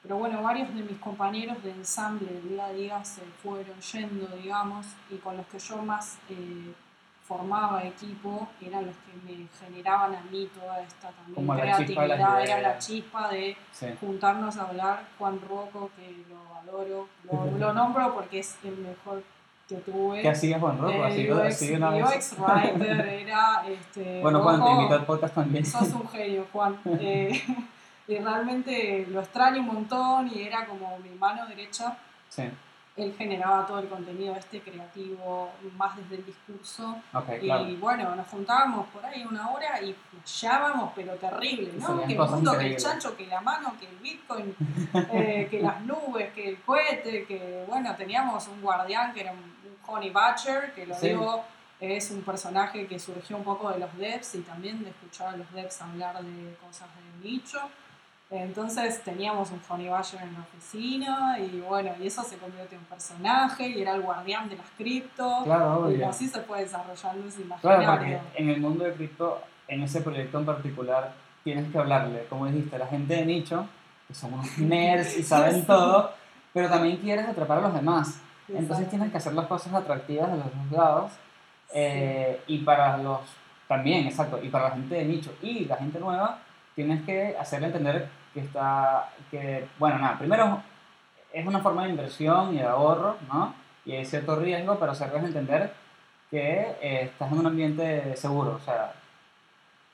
pero bueno, varios de mis compañeros de ensamble del día a día se fueron yendo, digamos, y con los que yo más eh, formaba equipo eran los que me generaban a mí toda esta también Como la chispa creatividad, era la chispa de Sí. juntarnos a hablar, Juan Rocco, que lo adoro, lo, lo nombro porque es el mejor que tuve. ¿Qué hacías, Juan Rocco? Así, Eh, así de una vez. UX Writer era este, Bueno, Juan, te invito al podcast también. sos un genio, Juan. Eh, y realmente lo extraño un montón y era como mi mano derecha. Sí, Él generaba todo el contenido este creativo, más desde el discurso. ok, Y claro. bueno, nos juntábamos por ahí una hora y flasheábamos, pero terrible, ¿no? Que el mundo, que el chancho, que la mano, que el bitcoin, eh, que las nubes, que el cohete, que bueno, teníamos un guardián que era un Honey Badger, que lo Sí. digo, es un personaje que surgió un poco de los devs y también de escuchar a los devs hablar de cosas de nicho. Entonces teníamos un Honey Badger en la oficina y bueno, y eso se convirtió en personaje y era el guardián de las cripto. Claro, Y obvio. así se fue desarrollando ese Claro, imaginario. porque en el mundo de cripto, en ese proyecto en particular, tienes que hablarle, como dijiste, a la gente de nicho, que son unos nerds y saben todo, pero también quieres atrapar a los demás. Entonces tienes que hacer las cosas atractivas de los dos lados. eh, y para los, también, exacto, y para la gente de nicho y la gente nueva, tienes que hacerle entender que está, que, bueno, nada, primero es una forma de inversión y de ahorro, ¿no? Y hay cierto riesgo, pero hacerles entender que eh, estás en un ambiente seguro, o sea,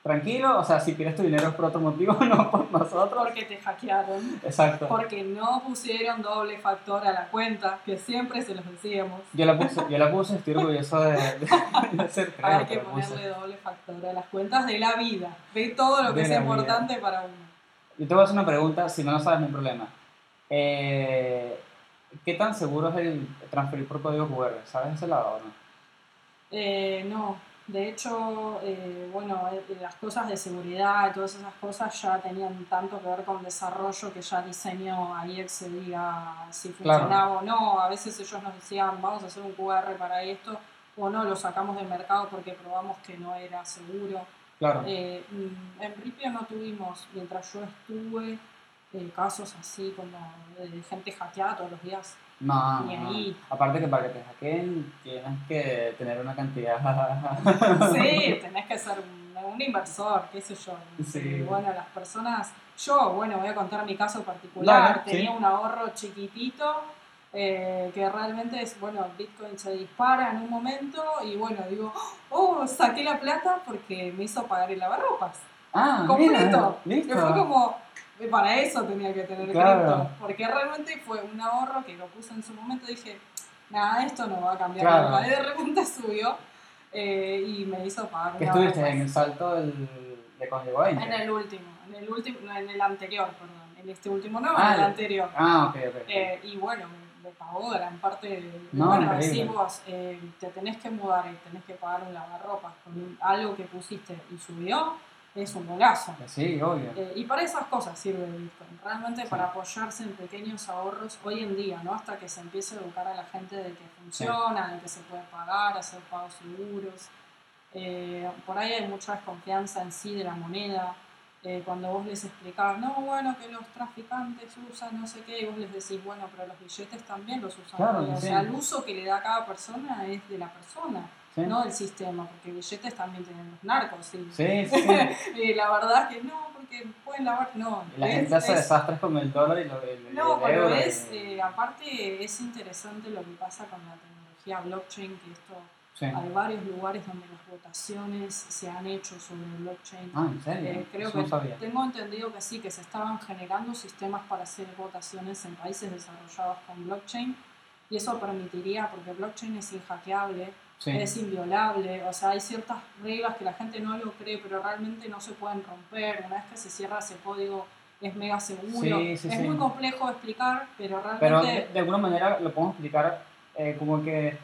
tranquilo, o sea, si pierdes tu dinero es por otro motivo, no por nosotros. Porque te hackearon. Exacto. Porque no pusieron doble factor a la cuenta, que siempre se los decíamos. Yo la puse, yo la puse, estoy orgulloso de, de, de ser creo Hay que ponerle doble factor a las cuentas de la vida. Ve todo lo que De es importante para uno. Yo te voy a hacer una pregunta, si no lo sabes, no hay problema. Eh, ¿Qué tan seguro es el transferir por código QR? ¿Sabes ese lado o no? Eh, no, de hecho, eh, bueno, eh, las cosas de seguridad todas esas cosas ya tenían tanto que ver con desarrollo que ya diseño ahí excedía si Claro. funcionaba o no. A veces ellos nos decían, vamos a hacer un QR para esto, o no, lo sacamos del mercado porque probamos que no era seguro. Claro. Eh, mm, en Ripio no tuvimos, mientras yo estuve, eh, casos así como de gente hackeada todos los días. No, ni no. ahí. Aparte que para que te hackeen tienes que tener una cantidad. Sí, tenés que ser un, un inversor, qué sé yo. Sí. Y bueno, las personas, yo, bueno, voy a contar mi caso particular, tenía sí. un ahorro chiquitito. eh, que realmente es, bueno, Bitcoin se dispara en un momento y bueno, digo, oh, saqué la plata porque me hizo pagar el lavarropas. Ah, completo. mira, listo. fue como, eh, para eso tenía que tener Claro. cripto. Porque realmente fue un ahorro que lo puse en su momento. Dije, nada, esto no va a cambiar Claro. nunca. Y de repente subió eh, y me hizo pagar ¿Qué estuviste vez en el salto del, de código 20? En el último, en el último, no, en el anterior, perdón. En este último no, Ah, en el anterior. Ah, ok, ok. Eh, y bueno, me, pagó gran parte de... No, bueno, increíble. decís vos, eh, te tenés que mudar y tenés que pagar un lavarropas con algo que pusiste y subió, es un golazo. Sí, obvio. Eh, y para esas cosas sirve el Bitcoin, realmente Sí. para apoyarse en pequeños ahorros hoy en día, ¿no? Hasta que se empiece a educar a la gente de que funciona, de que se puede pagar, hacer pagos seguros. Eh, por ahí hay mucha desconfianza en sí de la moneda. Eh, cuando vos les explicás, no, bueno, que los traficantes usan no sé qué, y vos les decís, bueno, pero los billetes también los usan. Claro, o sí. sea, el uso que le da cada persona es de la persona, Sí, no del sistema, porque billetes también tienen los narcos. ¿sí? sí, sí. Y la verdad que no, porque pueden lavar, no. La es- gente hace es- desastres con el dólar y lo, el, No, el pero euro es, y- eh, aparte es interesante lo que pasa con la tecnología blockchain, que esto sí. hay varios lugares donde las votaciones se han hecho sobre blockchain. Ah, ¿en serio? Eh, creo Eso que no sabía. tengo entendido que sí, que se estaban generando sistemas para hacer votaciones en países desarrollados con blockchain y eso permitiría, porque blockchain es inhackeable, Sí. es inviolable, o sea, hay ciertas reglas que la gente no lo cree, pero realmente no se pueden romper. Una vez que se cierra ese código es mega seguro. Sí, sí, es muy complejo de explicar, pero Pero realmente... de, de alguna manera lo podemos explicar eh, como que,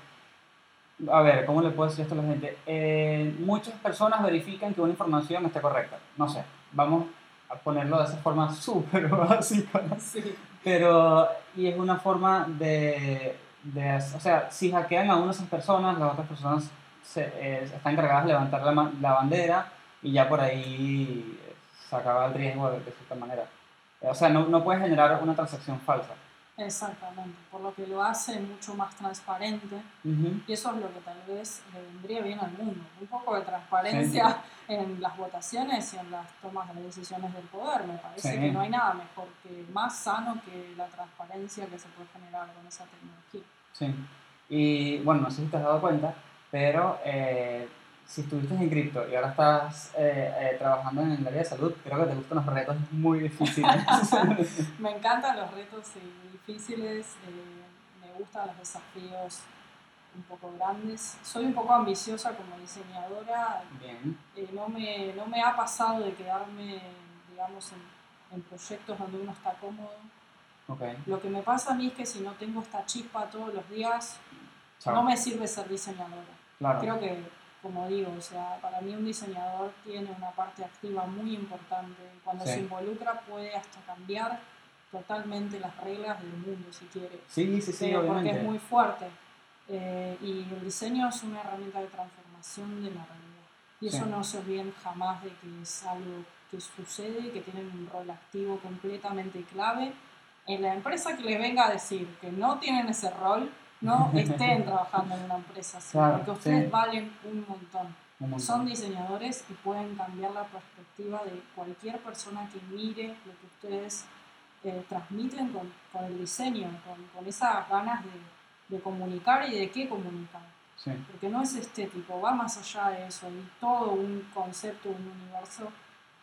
a ver, ¿cómo le puedo decir esto a la gente? Eh, muchas personas verifican que una información esté correcta. No sé, vamos a ponerlo de esa forma súper básica. Sí. Pero, y es una forma de, o sea, si hackean a una de esas personas, las otras personas se, eh, están encargadas de levantar la, la bandera y ya por ahí eh, se acaba el riesgo de, de cierta manera. O sea, no, no puedes generar una transacción falsa. Exactamente, por lo que lo hace mucho más transparente y eso es lo que tal vez le vendría bien al mundo. Un poco de transparencia en las votaciones y en las tomas de decisiones del poder. Me parece Sí. que no hay nada mejor que más sano que la transparencia que se puede generar con esa tecnología. Sí. Y bueno, no sé si te has dado cuenta, pero eh, si estuviste en cripto y ahora estás eh, eh, trabajando en el área de salud, creo que te gustan los retos muy difíciles. Me encantan los retos difíciles, eh, me gustan los desafíos un poco grandes. Soy un poco ambiciosa como diseñadora, Bien. eh, no, me, no me ha pasado de quedarme, digamos, en, en proyectos donde uno está cómodo. Ok. Lo que me pasa a mí es que si no tengo esta chispa todos los días, Chao. no me sirve ser diseñadora. Claro. Creo que, como digo, o sea, para mí un diseñador tiene una parte activa muy importante. Cuando Sí. se involucra puede hasta cambiar totalmente las reglas del mundo, si quiere. Sí, sí, sí, Pero porque obviamente. es muy fuerte. Eh, y el diseño es una herramienta de transformación de la realidad. Y eso Sí. no se olviden jamás de que es algo que sucede, que tienen un rol activo completamente clave. En la empresa que les venga a decir que no tienen ese rol, no estén trabajando en una empresa así, Claro, porque ustedes sí. valen un montón. Un montón. Son diseñadores y pueden cambiar la perspectiva de cualquier persona que mire lo que ustedes eh, transmiten con, con el diseño, con, con esas ganas de, de comunicar y de qué comunicar. Sí. Porque no es estético, va más allá de eso, hay todo un concepto, un universo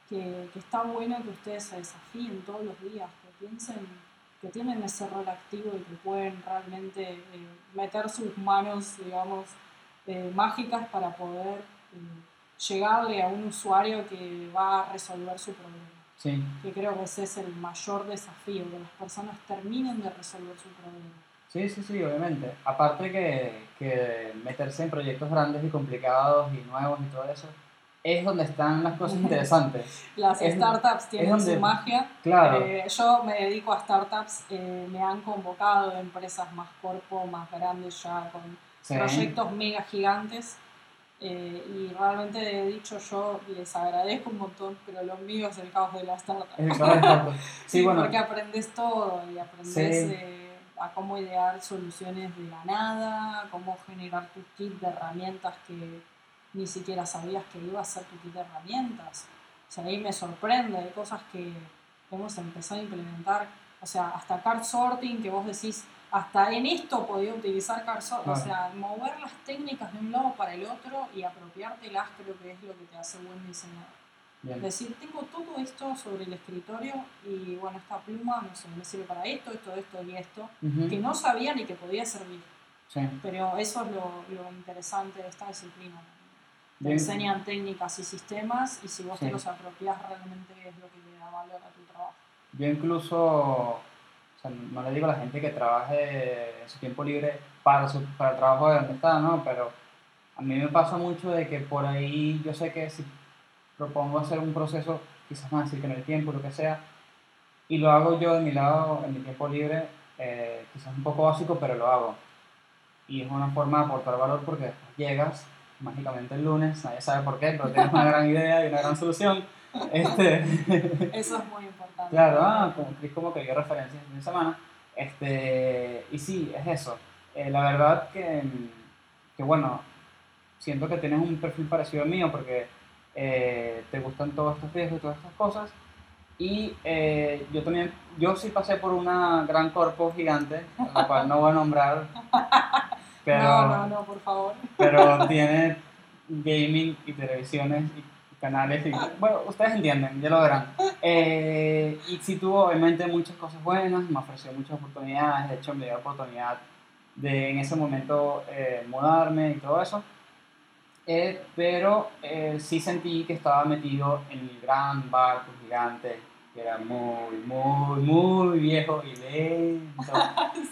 que, que está bueno que ustedes se desafíen todos los días, que piensen que tienen ese rol activo y que pueden realmente eh, meter sus manos, digamos, eh, mágicas para poder eh, llegarle a un usuario que va a resolver su problema. Sí. Que creo que ese es el mayor desafío, que las personas terminen de resolver su problema. Sí, sí, sí, obviamente. Aparte que, que meterse en proyectos grandes y complicados y nuevos y todo eso, es donde están las cosas interesantes. Las Es- startups tienen donde- su magia. Claro. Eh, yo me dedico a startups, eh, me han convocado de empresas más corpo, más grandes ya, con Sí. proyectos mega gigantes. eh, y realmente he dicho yo, les agradezco un montón, pero lo mío es el caos de la startup. Es el caso de startup. Sí, Sí, bueno. porque aprendes todo y aprendes Sí. a cómo idear soluciones de la nada, cómo generar tu kit de herramientas que ni siquiera sabías que iba a ser tu kit de herramientas. O sea, ahí me sorprende, hay cosas que hemos empezado a implementar, o sea, hasta card sorting, que vos decís, hasta en esto podía utilizar card sorting, o Claro. sea, mover las técnicas de un lado para el otro y apropiártelas creo que es lo que te hace buen diseñador. Bien. Decir, tengo todo esto sobre el escritorio y bueno, esta pluma, no sé, me sirve para esto, esto, esto y esto, Ujú. que no sabía ni que podía servir. Sí. Pero eso es lo, lo interesante de esta disciplina. Te enseñan técnicas y sistemas y si vos Sí. te los apropias realmente es lo que le da valor a tu trabajo. Yo incluso, o sea, no le digo a la gente que trabaje en su tiempo libre para, su, para el trabajo de donde está, ¿no? Pero a mí me pasa mucho de que por ahí yo sé que si propongo hacer un proceso, quizás a decir que no hay tiempo, lo que sea, y lo hago yo de mi lado, en mi tiempo libre, eh, quizás un poco básico, pero lo hago. Y es una forma de aportar valor porque después llegas mágicamente el lunes, nadie sabe por qué, pero tienes una gran idea y una gran solución. Este, Eso es muy importante. Claro, ah, como Chris como que dio referencias en semana. Este, y sí, es eso. Eh, la verdad que, que, bueno, siento que tienes un perfil parecido al mío porque eh, te gustan todos estos riesgos y todas estas cosas. Y eh, yo también, yo sí pasé por una gran corpo gigante, la cual no voy a nombrar, pero, No, no, no, por favor. pero tiene gaming y televisiones y canales y bueno, ustedes entienden, ya lo verán. Eh, y sí tuvo obviamente muchas cosas buenas, me ofreció muchas oportunidades, de hecho me dio la oportunidad de en ese momento eh, mudarme y todo eso. Eh, pero eh, sí sentí que estaba metido en el gran barco gigante, que era muy, muy, muy viejo y lento.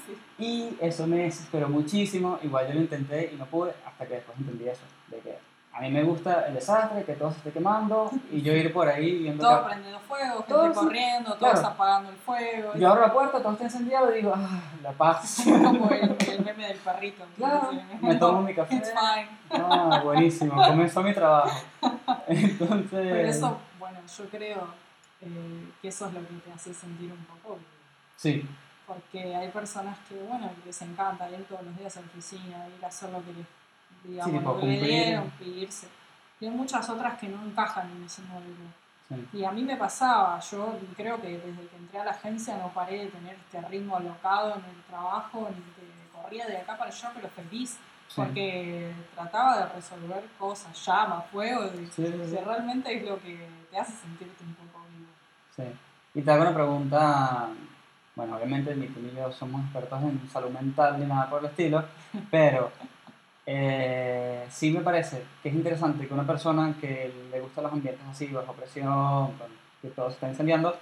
Sí. Y eso me desesperó muchísimo. Igual yo lo intenté y no pude hasta que después entendí eso. De que a mí me gusta el desastre, que todo se esté quemando y yo ir por ahí viendo Todo que- prendiendo fuego, gente Todo corriendo, claro. todos apagando el fuego. Yo abro la puerta, todo está encendido y digo, ah, la paz. como el, el meme del perrito. Claro, me tomo mi café. It's fine. Ah, buenísimo, comenzó mi trabajo. Entonces, Pero eso, bueno, yo creo eh, que eso es lo que te hace sentir un poco. sí, porque hay personas que, bueno, les encanta ir todos los días a la oficina, ir a hacer lo que les, digamos, tipo, lo que le dieron, pedirse. Y hay muchas otras que no encajan en ese modelo. Sí. Y a mí me pasaba, yo creo que desde que entré a la agencia no paré de tener este ritmo alocado en el trabajo, ni que corría de acá para allá, pero feliz, Sí. porque trataba de resolver cosas, llama, fuego, y Sí, sí, sí. realmente es lo que te hace sentirte un poco. Sí. Y te hago una pregunta, bueno, obviamente ni tú ni yo somos expertos en salud mental ni nada por el estilo, pero eh, sí me parece que es interesante que una persona que le gustan los ambientes así, bajo presión, que todo se está incendiando,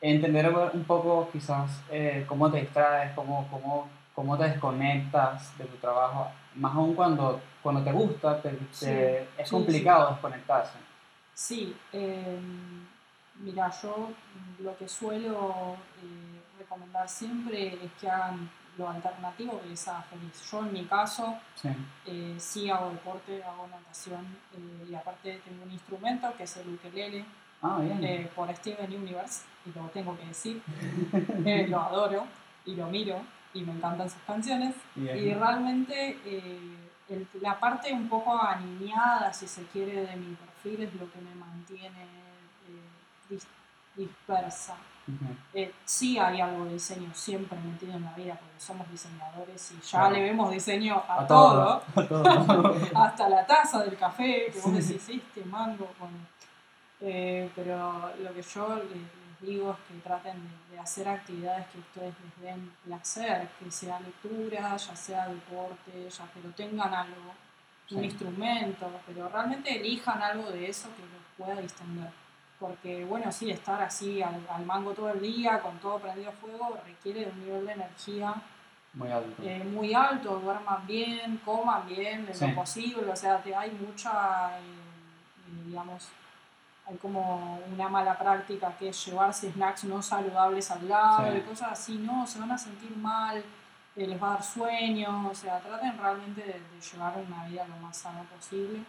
entender un poco quizás eh, cómo te distraes, cómo, cómo, cómo te desconectas de tu trabajo, más aún cuando, cuando te gusta, te- te- Sí, es sí, complicado desconectarse. Sí, eh, mira, yo lo que suelo eh, recomendar siempre es que hagan lo alternativo que les haga feliz. Yo en mi caso Sí. eh, sí hago deporte, hago natación eh, y aparte tengo un instrumento que es el ukelele Ah, bien. eh, por Steven Universe y lo tengo que decir. Lo adoro y lo miro y me encantan sus canciones. Bien. Y realmente el- la parte un poco aniñada, si se quiere, de mi perfil es lo que me mantiene dis- dispersa. Eh, sí hay algo de diseño siempre metido en la vida, porque somos diseñadores y ya Claro. le vemos diseño a, A todo, todo. A todo. hasta la taza del café, que vos Sí. decís, este mango, bueno. Eh, pero lo que yo les, les digo es que traten de, de hacer actividades que ustedes les den placer, que sea lectura, ya sea deporte, ya pero tengan algo, un instrumento, pero realmente elijan algo de eso que los pueda distender. Porque, bueno, sí, estar así al, al mango todo el día, con todo prendido a fuego, requiere de un nivel de energía Muy alto. eh, muy alto, duerman bien, coman bien, en Sí. lo posible, o sea, te- hay mucha, eh, eh, digamos, hay como una mala práctica que es llevarse snacks no saludables al lado Sí. y cosas así, no, se van a sentir mal, eh, les va a dar sueño, o sea, traten realmente de, de llevar una vida lo más sana posible.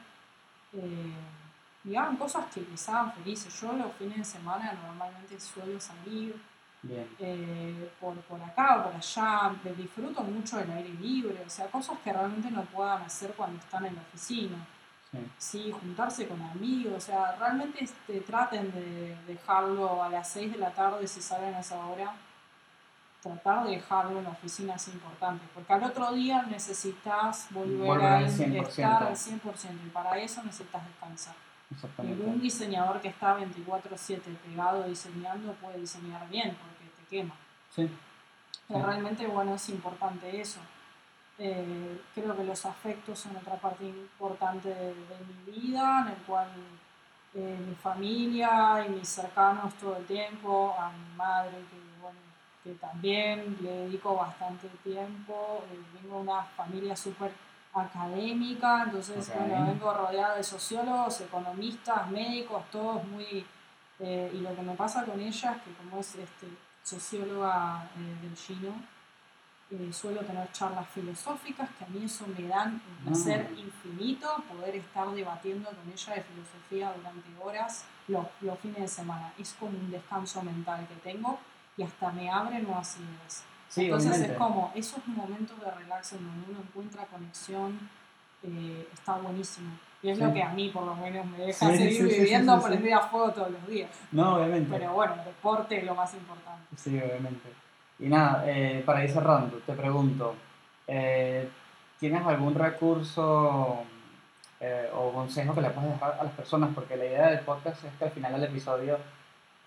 Y hagan cosas que les hagan felices. Yo los fines de semana normalmente suelo salir, eh, por, por acá o por allá, disfruto mucho del aire libre, o sea, cosas que realmente no puedan hacer cuando están en la oficina. Sí. Sí, juntarse con amigos, o sea, realmente este, traten de dejarlo a las 6 de la tarde si salen a esa hora, tratar de dejarlo en la oficina es importante, porque al otro día necesitas volver, Volver a al 100%. estar al 100% y para eso necesitas descansar. Ningún diseñador que está 24/7 pegado diseñando puede diseñar bien porque te quema. Sí. Pero Sí. realmente, bueno, es importante eso. Eh, creo que los afectos son otra parte importante de, de mi vida, en el cual eh, mi familia y mis cercanos todo el tiempo, a mi madre, que, bueno, que también le dedico bastante tiempo. Eh, vengo de una familia súper académica, entonces, Ok. bueno, vengo rodeada de sociólogos, economistas, médicos, todos muy... eh, y lo que me pasa con ella es que como es este, socióloga eh, del chino, eh, suelo tener charlas filosóficas que a mí eso me dan un placer Ah. infinito, poder estar debatiendo con ella de filosofía durante horas los, los fines de semana. Es como un descanso mental que tengo y hasta me abre nuevas ideas. Sí, Entonces obviamente. es como esos momentos de relax en donde uno encuentra conexión, eh, está buenísimo. Y es Sí. lo que a mí por lo menos me deja Sí, seguir viviendo, sí, sí. prendida a fuego todos los días. No, obviamente. Pero bueno, el deporte es lo más importante. Sí, obviamente. Y nada, eh, para ir cerrando, te pregunto, eh, ¿tienes algún recurso eh, o consejo que le puedes dejar a las personas? Porque la idea del podcast es que al final del episodio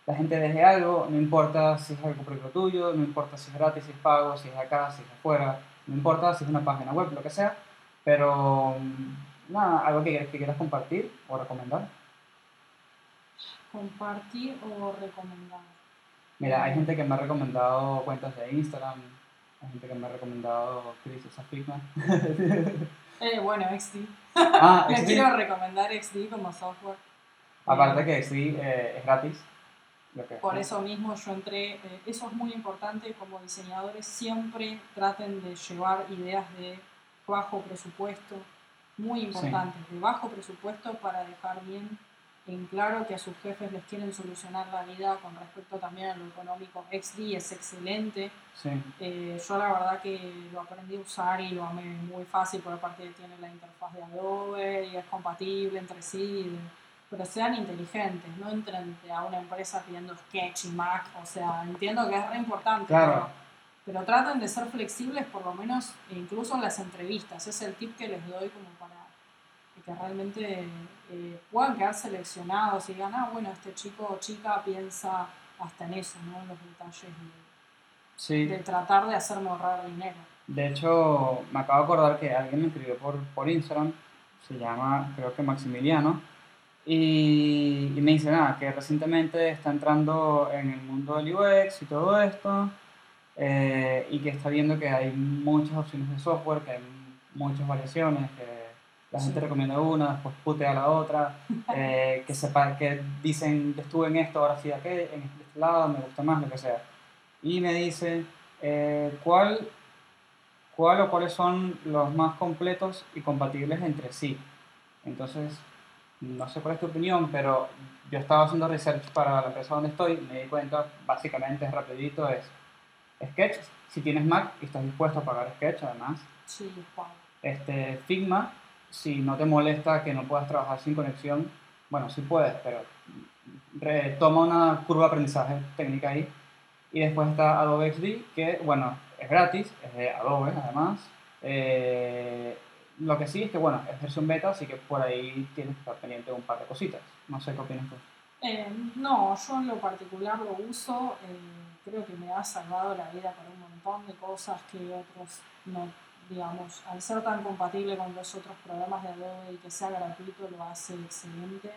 la gente deje algo, no importa si es algo propio tuyo, no importa si es gratis, si es pago, si es acá, si es afuera, no importa si es una página web, lo que sea, pero mm, nada, algo que, que quieras compartir o recomendar. Compartir o recomendar. Mira, hay gente que me ha recomendado cuentas de Instagram, hay gente que me ha recomendado Chris Figma. Eh, bueno, XD. Ah, Les XD. quiero recomendar XD como software. Aparte que sí, eh, es gratis. Por eso mismo yo entré, eh, eso es muy importante como diseñadores, siempre traten de llevar ideas de bajo presupuesto, muy importantes, de bajo presupuesto para dejar bien en claro que a sus jefes les quieren solucionar la vida con respecto también a lo económico. XD es excelente. Sí. Eh, yo la verdad que lo aprendí a usar y lo amé muy fácil, por aparte tiene la interfaz de Adobe y es compatible entre sí. Pero sean inteligentes, no entren a una empresa pidiendo Sketch y Mac. O sea, entiendo que es re importante. Claro. Pero, pero traten de ser flexibles, por lo menos incluso en las entrevistas. Es el tip que les doy como para que realmente eh, puedan quedar seleccionados y digan, ah, bueno, este chico o chica piensa hasta en eso, ¿no? En los detalles de, Sí. de tratar de hacerme ahorrar dinero. De hecho, me acabo de acordar que alguien me escribió por, por Instagram, se llama, creo que Maximiliano, y, y me dice nada, que recientemente está entrando en el mundo del UX y todo esto, eh, y que está viendo que hay muchas opciones de software, que hay muchas variaciones, que la gente Sí. recomienda una, después putea la otra, eh, que sepa, que dicen, estuve en esto, ahora sí aquel, en este lado, me gusta más, lo que sea. Y me dice, eh, ¿cuál, ¿cuál o cuáles son los más completos y compatibles entre sí? Entonces, no sé cuál es tu opinión, pero yo estaba haciendo research para la empresa donde estoy, me di cuenta, básicamente es rapidito, es Sketch, si tienes Mac y estás dispuesto a pagar Sketch además, Sí, wow. este, Figma, si no te molesta que no puedas trabajar sin conexión, bueno, sí puedes, pero toma una curva de aprendizaje técnica ahí. Y después está Adobe XD, que bueno, es gratis, es de Adobe además. Eh, lo que sí es que bueno, es versión beta, así que por ahí tienes que estar pendiente de un par de cositas. No sé qué opinas tú. Eh, no, yo en lo particular lo uso, eh, creo que me ha salvado la vida para un montón de cosas que otros no, digamos, al ser tan compatible con los otros programas de Adobe y que sea gratuito lo hace excelente.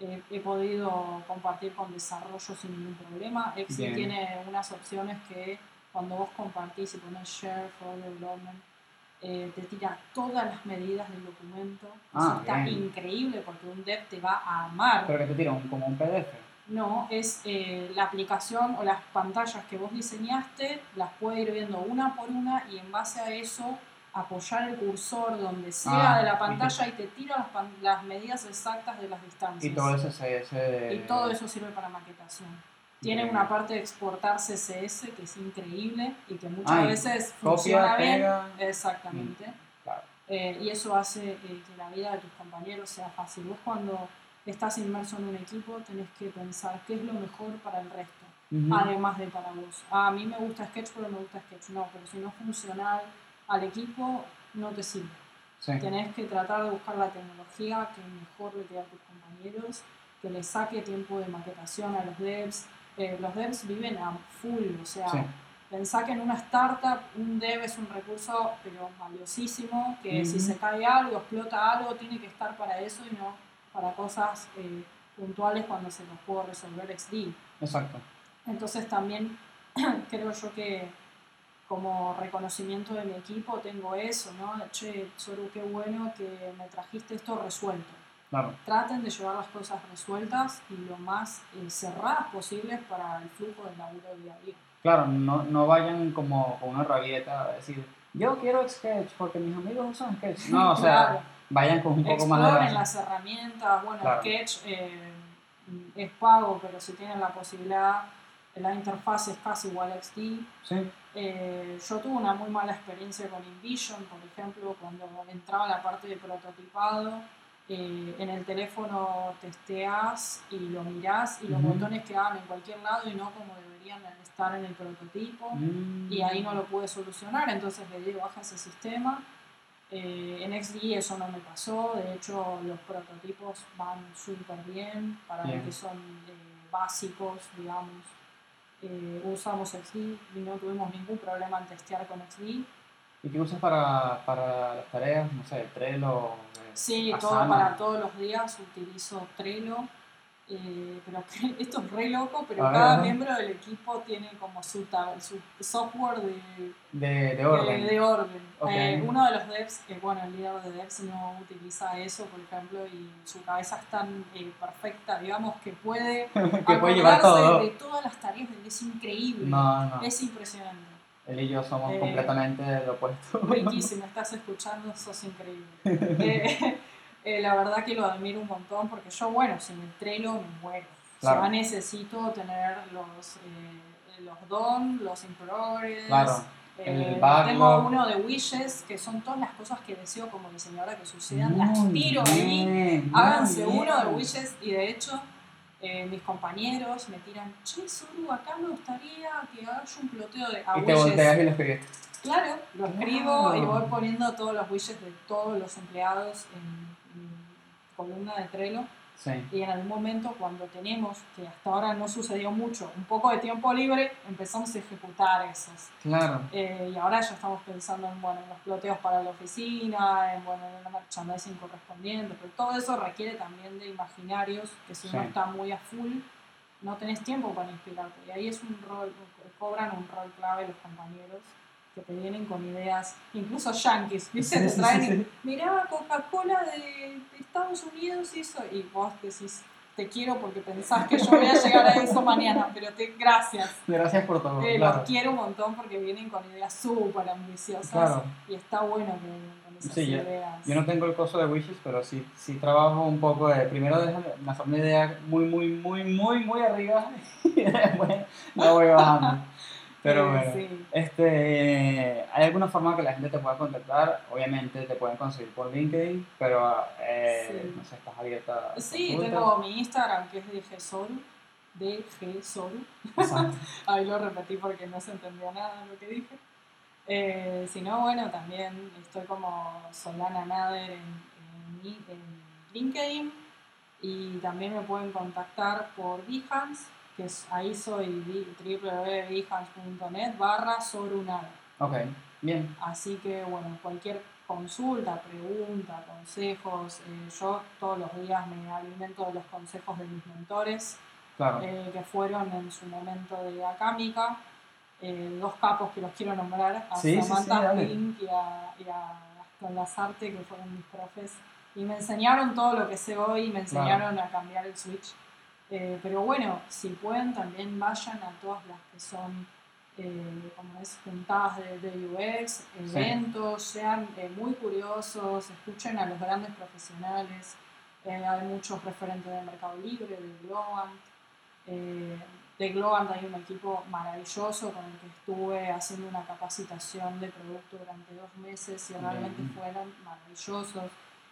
Eh, he podido compartir con desarrollo sin ningún problema. XD Bien. tiene unas opciones que cuando vos compartís y pones Share for Development, eh, te tira todas las medidas del documento. Eso Ah, está bien. increíble porque un dev te va a amar. Pero que te tira un, como un PDF. No, es eh, la aplicación o las pantallas que vos diseñaste, las puede ir viendo una por una y en base a eso apoyar el cursor donde sea Ah, de la y pantalla y te, tira las, pan- las medidas exactas de las Y distancias. todo ese CSS de... Y todo eso sirve para maquetación. Tiene una parte de exportar CSS que es increíble y que muchas Ay, veces funciona Copia, bien. pega. Exactamente. Claro. Eh, y eso hace eh, que la vida de tus compañeros sea fácil. Vos cuando estás inmerso en un equipo tenés que pensar qué es lo mejor para el resto, Ujú. además de para vos. Ah, a mí me gusta Sketch, pero me gusta Sketch. No, pero si no es funcional al equipo, no te sirve. Sí. Tenés que tratar de buscar la tecnología que mejor le quede a tus compañeros, que le saque tiempo de maquetación a los devs. Eh, los devs viven a full, o sea, Sí. pensá que en una startup un dev es un recurso pero valiosísimo, que si se cae algo, explota algo, tiene que estar para eso y no para cosas eh, puntuales cuando se los puedo resolver XD. Exacto. Entonces también creo yo que como reconocimiento de mi equipo tengo eso, ¿no? Che, Soru, qué bueno que me trajiste esto resuelto. Claro. Traten de llevar las cosas resueltas y lo más eh, cerradas posibles para el flujo del laburo día a día. Claro, no, no vayan como con una rabieta a decir, yo quiero Sketch porque mis amigos usan Sketch. No, o sea, Claro. vayan con un poco más de Exploren las herramientas, bueno, Claro. Sketch eh, es pago, pero si tienen la posibilidad, la interfaz es casi igual a XD. Sí, Eh, yo tuve una muy mala experiencia con InVision, por ejemplo, cuando entraba la parte de prototipado. Eh, en el teléfono testeas y lo mirás y los Ujú. botones quedaban en cualquier lado y no como deberían estar en el prototipo. Mm. Y ahí no lo pude solucionar, entonces le di baja ese sistema. Eh, en XD eso no me pasó, de hecho los prototipos van súper bien para Bien. que son eh, básicos, digamos. Eh, usamos XD y no tuvimos ningún problema en testear con XD. ¿Y qué usas para, para las tareas? No sé, Trello. eh, Sí, todo Asana? para todos los días utilizo Trello. eh, pero esto es re loco, pero cada miembro del equipo tiene como su, su software de, De, de orden. De, de orden. Eh, uno de los devs, que bueno, el líder de devs no utiliza eso, por ejemplo, y su cabeza es tan eh, perfecta, digamos, que puede que puede llevar todo. de todas las tareas. Es increíble. No, no. Es impresionante. Él y yo somos Eh, completamente lo opuesto. Riquísimo, estás escuchando, sos increíble. Eh, Eh, la verdad que lo admiro un montón porque yo, bueno, sin el Trello me muero. Claro. O sea, necesito tener los, eh, los DON, los in progress. Claro. eh, El tengo uno de wishes, que son todas las cosas que deseo como diseñadora que sucedan. las Muy tiro ahí. Háganse bien. uno de wishes y de hecho eh, mis compañeros me tiran, che, Suru, acá me gustaría que hagas un ploteo de a Y te wishes". volteas y lo escribiste. Claro, lo escribo y voy poniendo todos los wishes de todos los empleados en, en columna de Trello. Sí. Y en algún momento, cuando tenemos, que hasta ahora no sucedió mucho, un poco de tiempo libre, empezamos a ejecutar esos. Claro. Eh, y ahora ya estamos pensando en, bueno, en los ploteos para la oficina, en, bueno, en el merchandising correspondiente, pero todo eso requiere también de imaginarios, que si uno Sí. está muy a full, no tenés tiempo para inspirarte. Y ahí es un rol, cobran un rol clave los compañeros que te vienen con ideas, incluso yankees, ¿viste? Sí, te traen, sí, sí. mirá, Coca-Cola de, de Estados Unidos hizo, y vos decís, te quiero porque pensás que yo voy a llegar a eso mañana, pero te, gracias. Gracias por todo. Eh, claro. Los quiero un montón porque vienen con ideas súper ambiciosas Claro. y está bueno que con esas Sí, yo- ideas. Yo no tengo el coso de wishes, pero sí, sí trabajo un poco de. Primero déjame hacer una idea muy, muy, muy, muy, muy arriba y después la voy bajando. Pero bueno. sí. Este, ¿Hay alguna forma que la gente te pueda contactar? Obviamente te pueden conseguir por LinkedIn, pero eh, Sí. no sé, estás abierta a Sí, tengo mi Instagram que es DGSoru, DGSoru, Exacto. ahí lo repetí porque no se entendía nada de lo que dije. Eh, si no, bueno, también estoy como Solana Nader en, en, en LinkedIn y también me pueden contactar por Behance, que es, ahí soy www.behance.net barra Sorunada. Ok, bien. Así que bueno, cualquier consulta, pregunta, consejos, eh, yo todos los días me alimento de los consejos de mis mentores, Claro. eh, que fueron en su momento de Acámica, eh, dos capos que los quiero nombrar, a Sí, sí, sí, Samantha dale. Pink y a, y a Lazarte, que fueron mis profes, y me enseñaron todo lo que sé hoy, me enseñaron a cambiar el switch. Eh, pero bueno, si pueden también vayan a todas las que son eh, como es juntadas de, de UX, eventos, sean eh, muy curiosos, escuchen a los grandes profesionales. Hay muchos referentes de Mercado Libre, de Globant. De Globant hay un equipo maravilloso con el que estuve haciendo una capacitación de producto durante dos meses y realmente fueron maravillosos.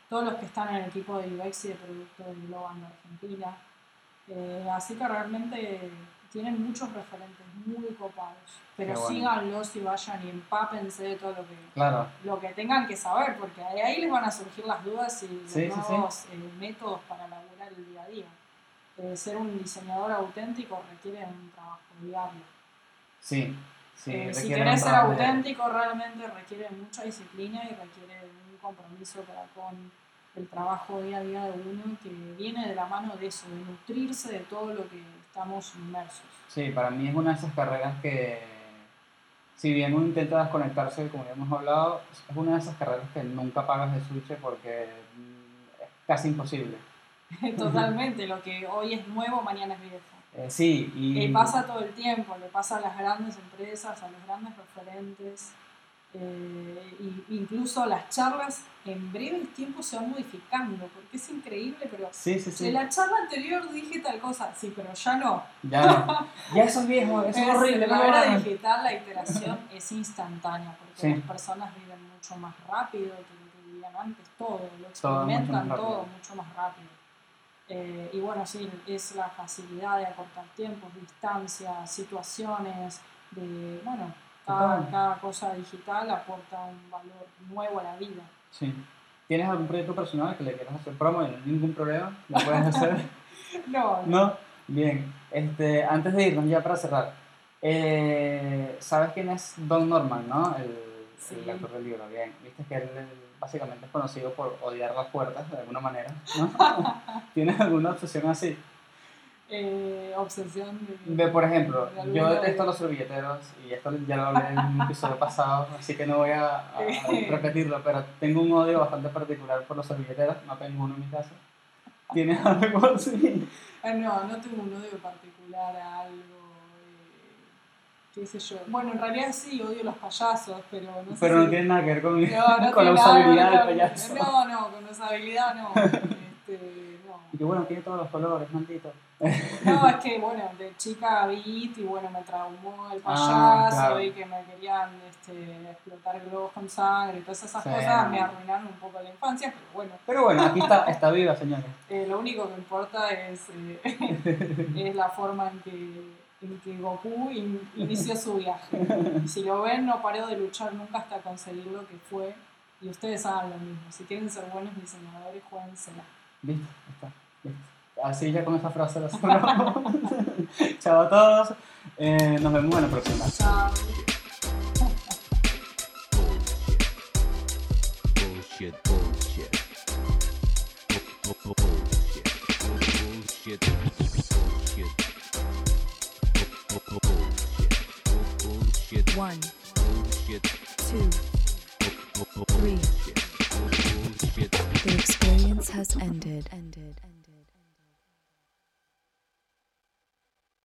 Todos los que están en el equipo de UX y de producto de Globant de Argentina. Eh, así que realmente tienen muchos referentes muy copados. Pero bueno. síganlos y vayan y empápense de todo lo que, Claro. lo que tengan que saber, porque de ahí les van a surgir las dudas y los Sí, sí, sí. nuevos eh, métodos para laburar el día a día. Eh, ser un diseñador auténtico requiere un trabajo diario. Sí. sí Eh, si querés ser auténtico, realmente requiere mucha disciplina y requiere un compromiso para con el trabajo día a día de uno que viene de la mano de eso, de nutrirse de todo lo que estamos inmersos. Sí, para mí es una de esas carreras que, si bien uno intenta desconectarse, como ya hemos hablado, es una de esas carreras que nunca pagas de switch porque es casi imposible. Totalmente, lo que hoy es nuevo, mañana es viejo. Eh, sí, y... Y pasa todo el tiempo, le pasa a las grandes empresas, a los grandes referentes, eh, y incluso las charlas en breves tiempos se van modificando, porque es increíble, pero Sí, sí, sí. en la charla anterior dije tal cosa, sí, pero ya no. Ya, no. ya eso es viejo, eso es, Es- horrible. la no era digital, la iteración es instantánea, porque las personas viven mucho más rápido que lo que vivían antes, todo, lo Todo mucho experimentan todo mucho más rápido. Eh, y bueno, sí, es la facilidad de acortar tiempos, distancias, situaciones, de, bueno, cada, Total. cada cosa digital aporta un valor nuevo a la vida. Sí. ¿Tienes algún proyecto personal que le quieras hacer promo? No ningún problema, lo puedes hacer. No, ¿No? Bien. Este, antes de irnos, ya para cerrar, eh, ¿sabes quién es Don Norman, no? El, Sí. el autor del libro, bien. Viste que él, él básicamente es conocido por odiar las puertas de alguna manera, ¿no? ¿Tienes alguna obsesión así? Eh, obsesión de... Ve, por ejemplo, de yo de- detesto los servilleteros y esto ya lo hablé en un episodio pasado, así que no voy a, a- repetirlo, pero tengo un odio bastante particular por los servilleteros, no tengo uno en mi casa. ¿Tienes algo así? Ah, no, no tengo un odio particular a algo. qué sé yo. Bueno, en realidad sí, odio los payasos, pero no sé Pero si... no tiene nada que ver con, No, no con la usabilidad del payaso. No, no, con usabilidad no. Este, no. Y que bueno, tiene todos los colores, maldito. No, es que bueno, de chica vi It y bueno, me traumó el payaso Ah, claro. y que me querían este, explotar globos con sangre y todas esas Sí. cosas me arruinaron un poco la infancia, pero bueno, Pero bueno, aquí está, está viva, señores. eh, lo único que importa es, eh, es la forma en que, en que Goku in- inició su viaje. Si lo ven, no paró de luchar nunca hasta conseguir lo que fue. Y ustedes hagan lo mismo. Si quieren ser buenos diseñadores, juéguensela. ¿Viste? Está. Así ya con esa frase. Chao a todos. Eh, nos vemos en la próxima. Chao. Bullshit, bullshit. Bu- bu- Bullshit. Bullshit. Bullshit. Bu- bu- Bullshit. Bullshit. One, Bullshit. two, three. Bullshit. Bullshit. The experience has ended. Ended.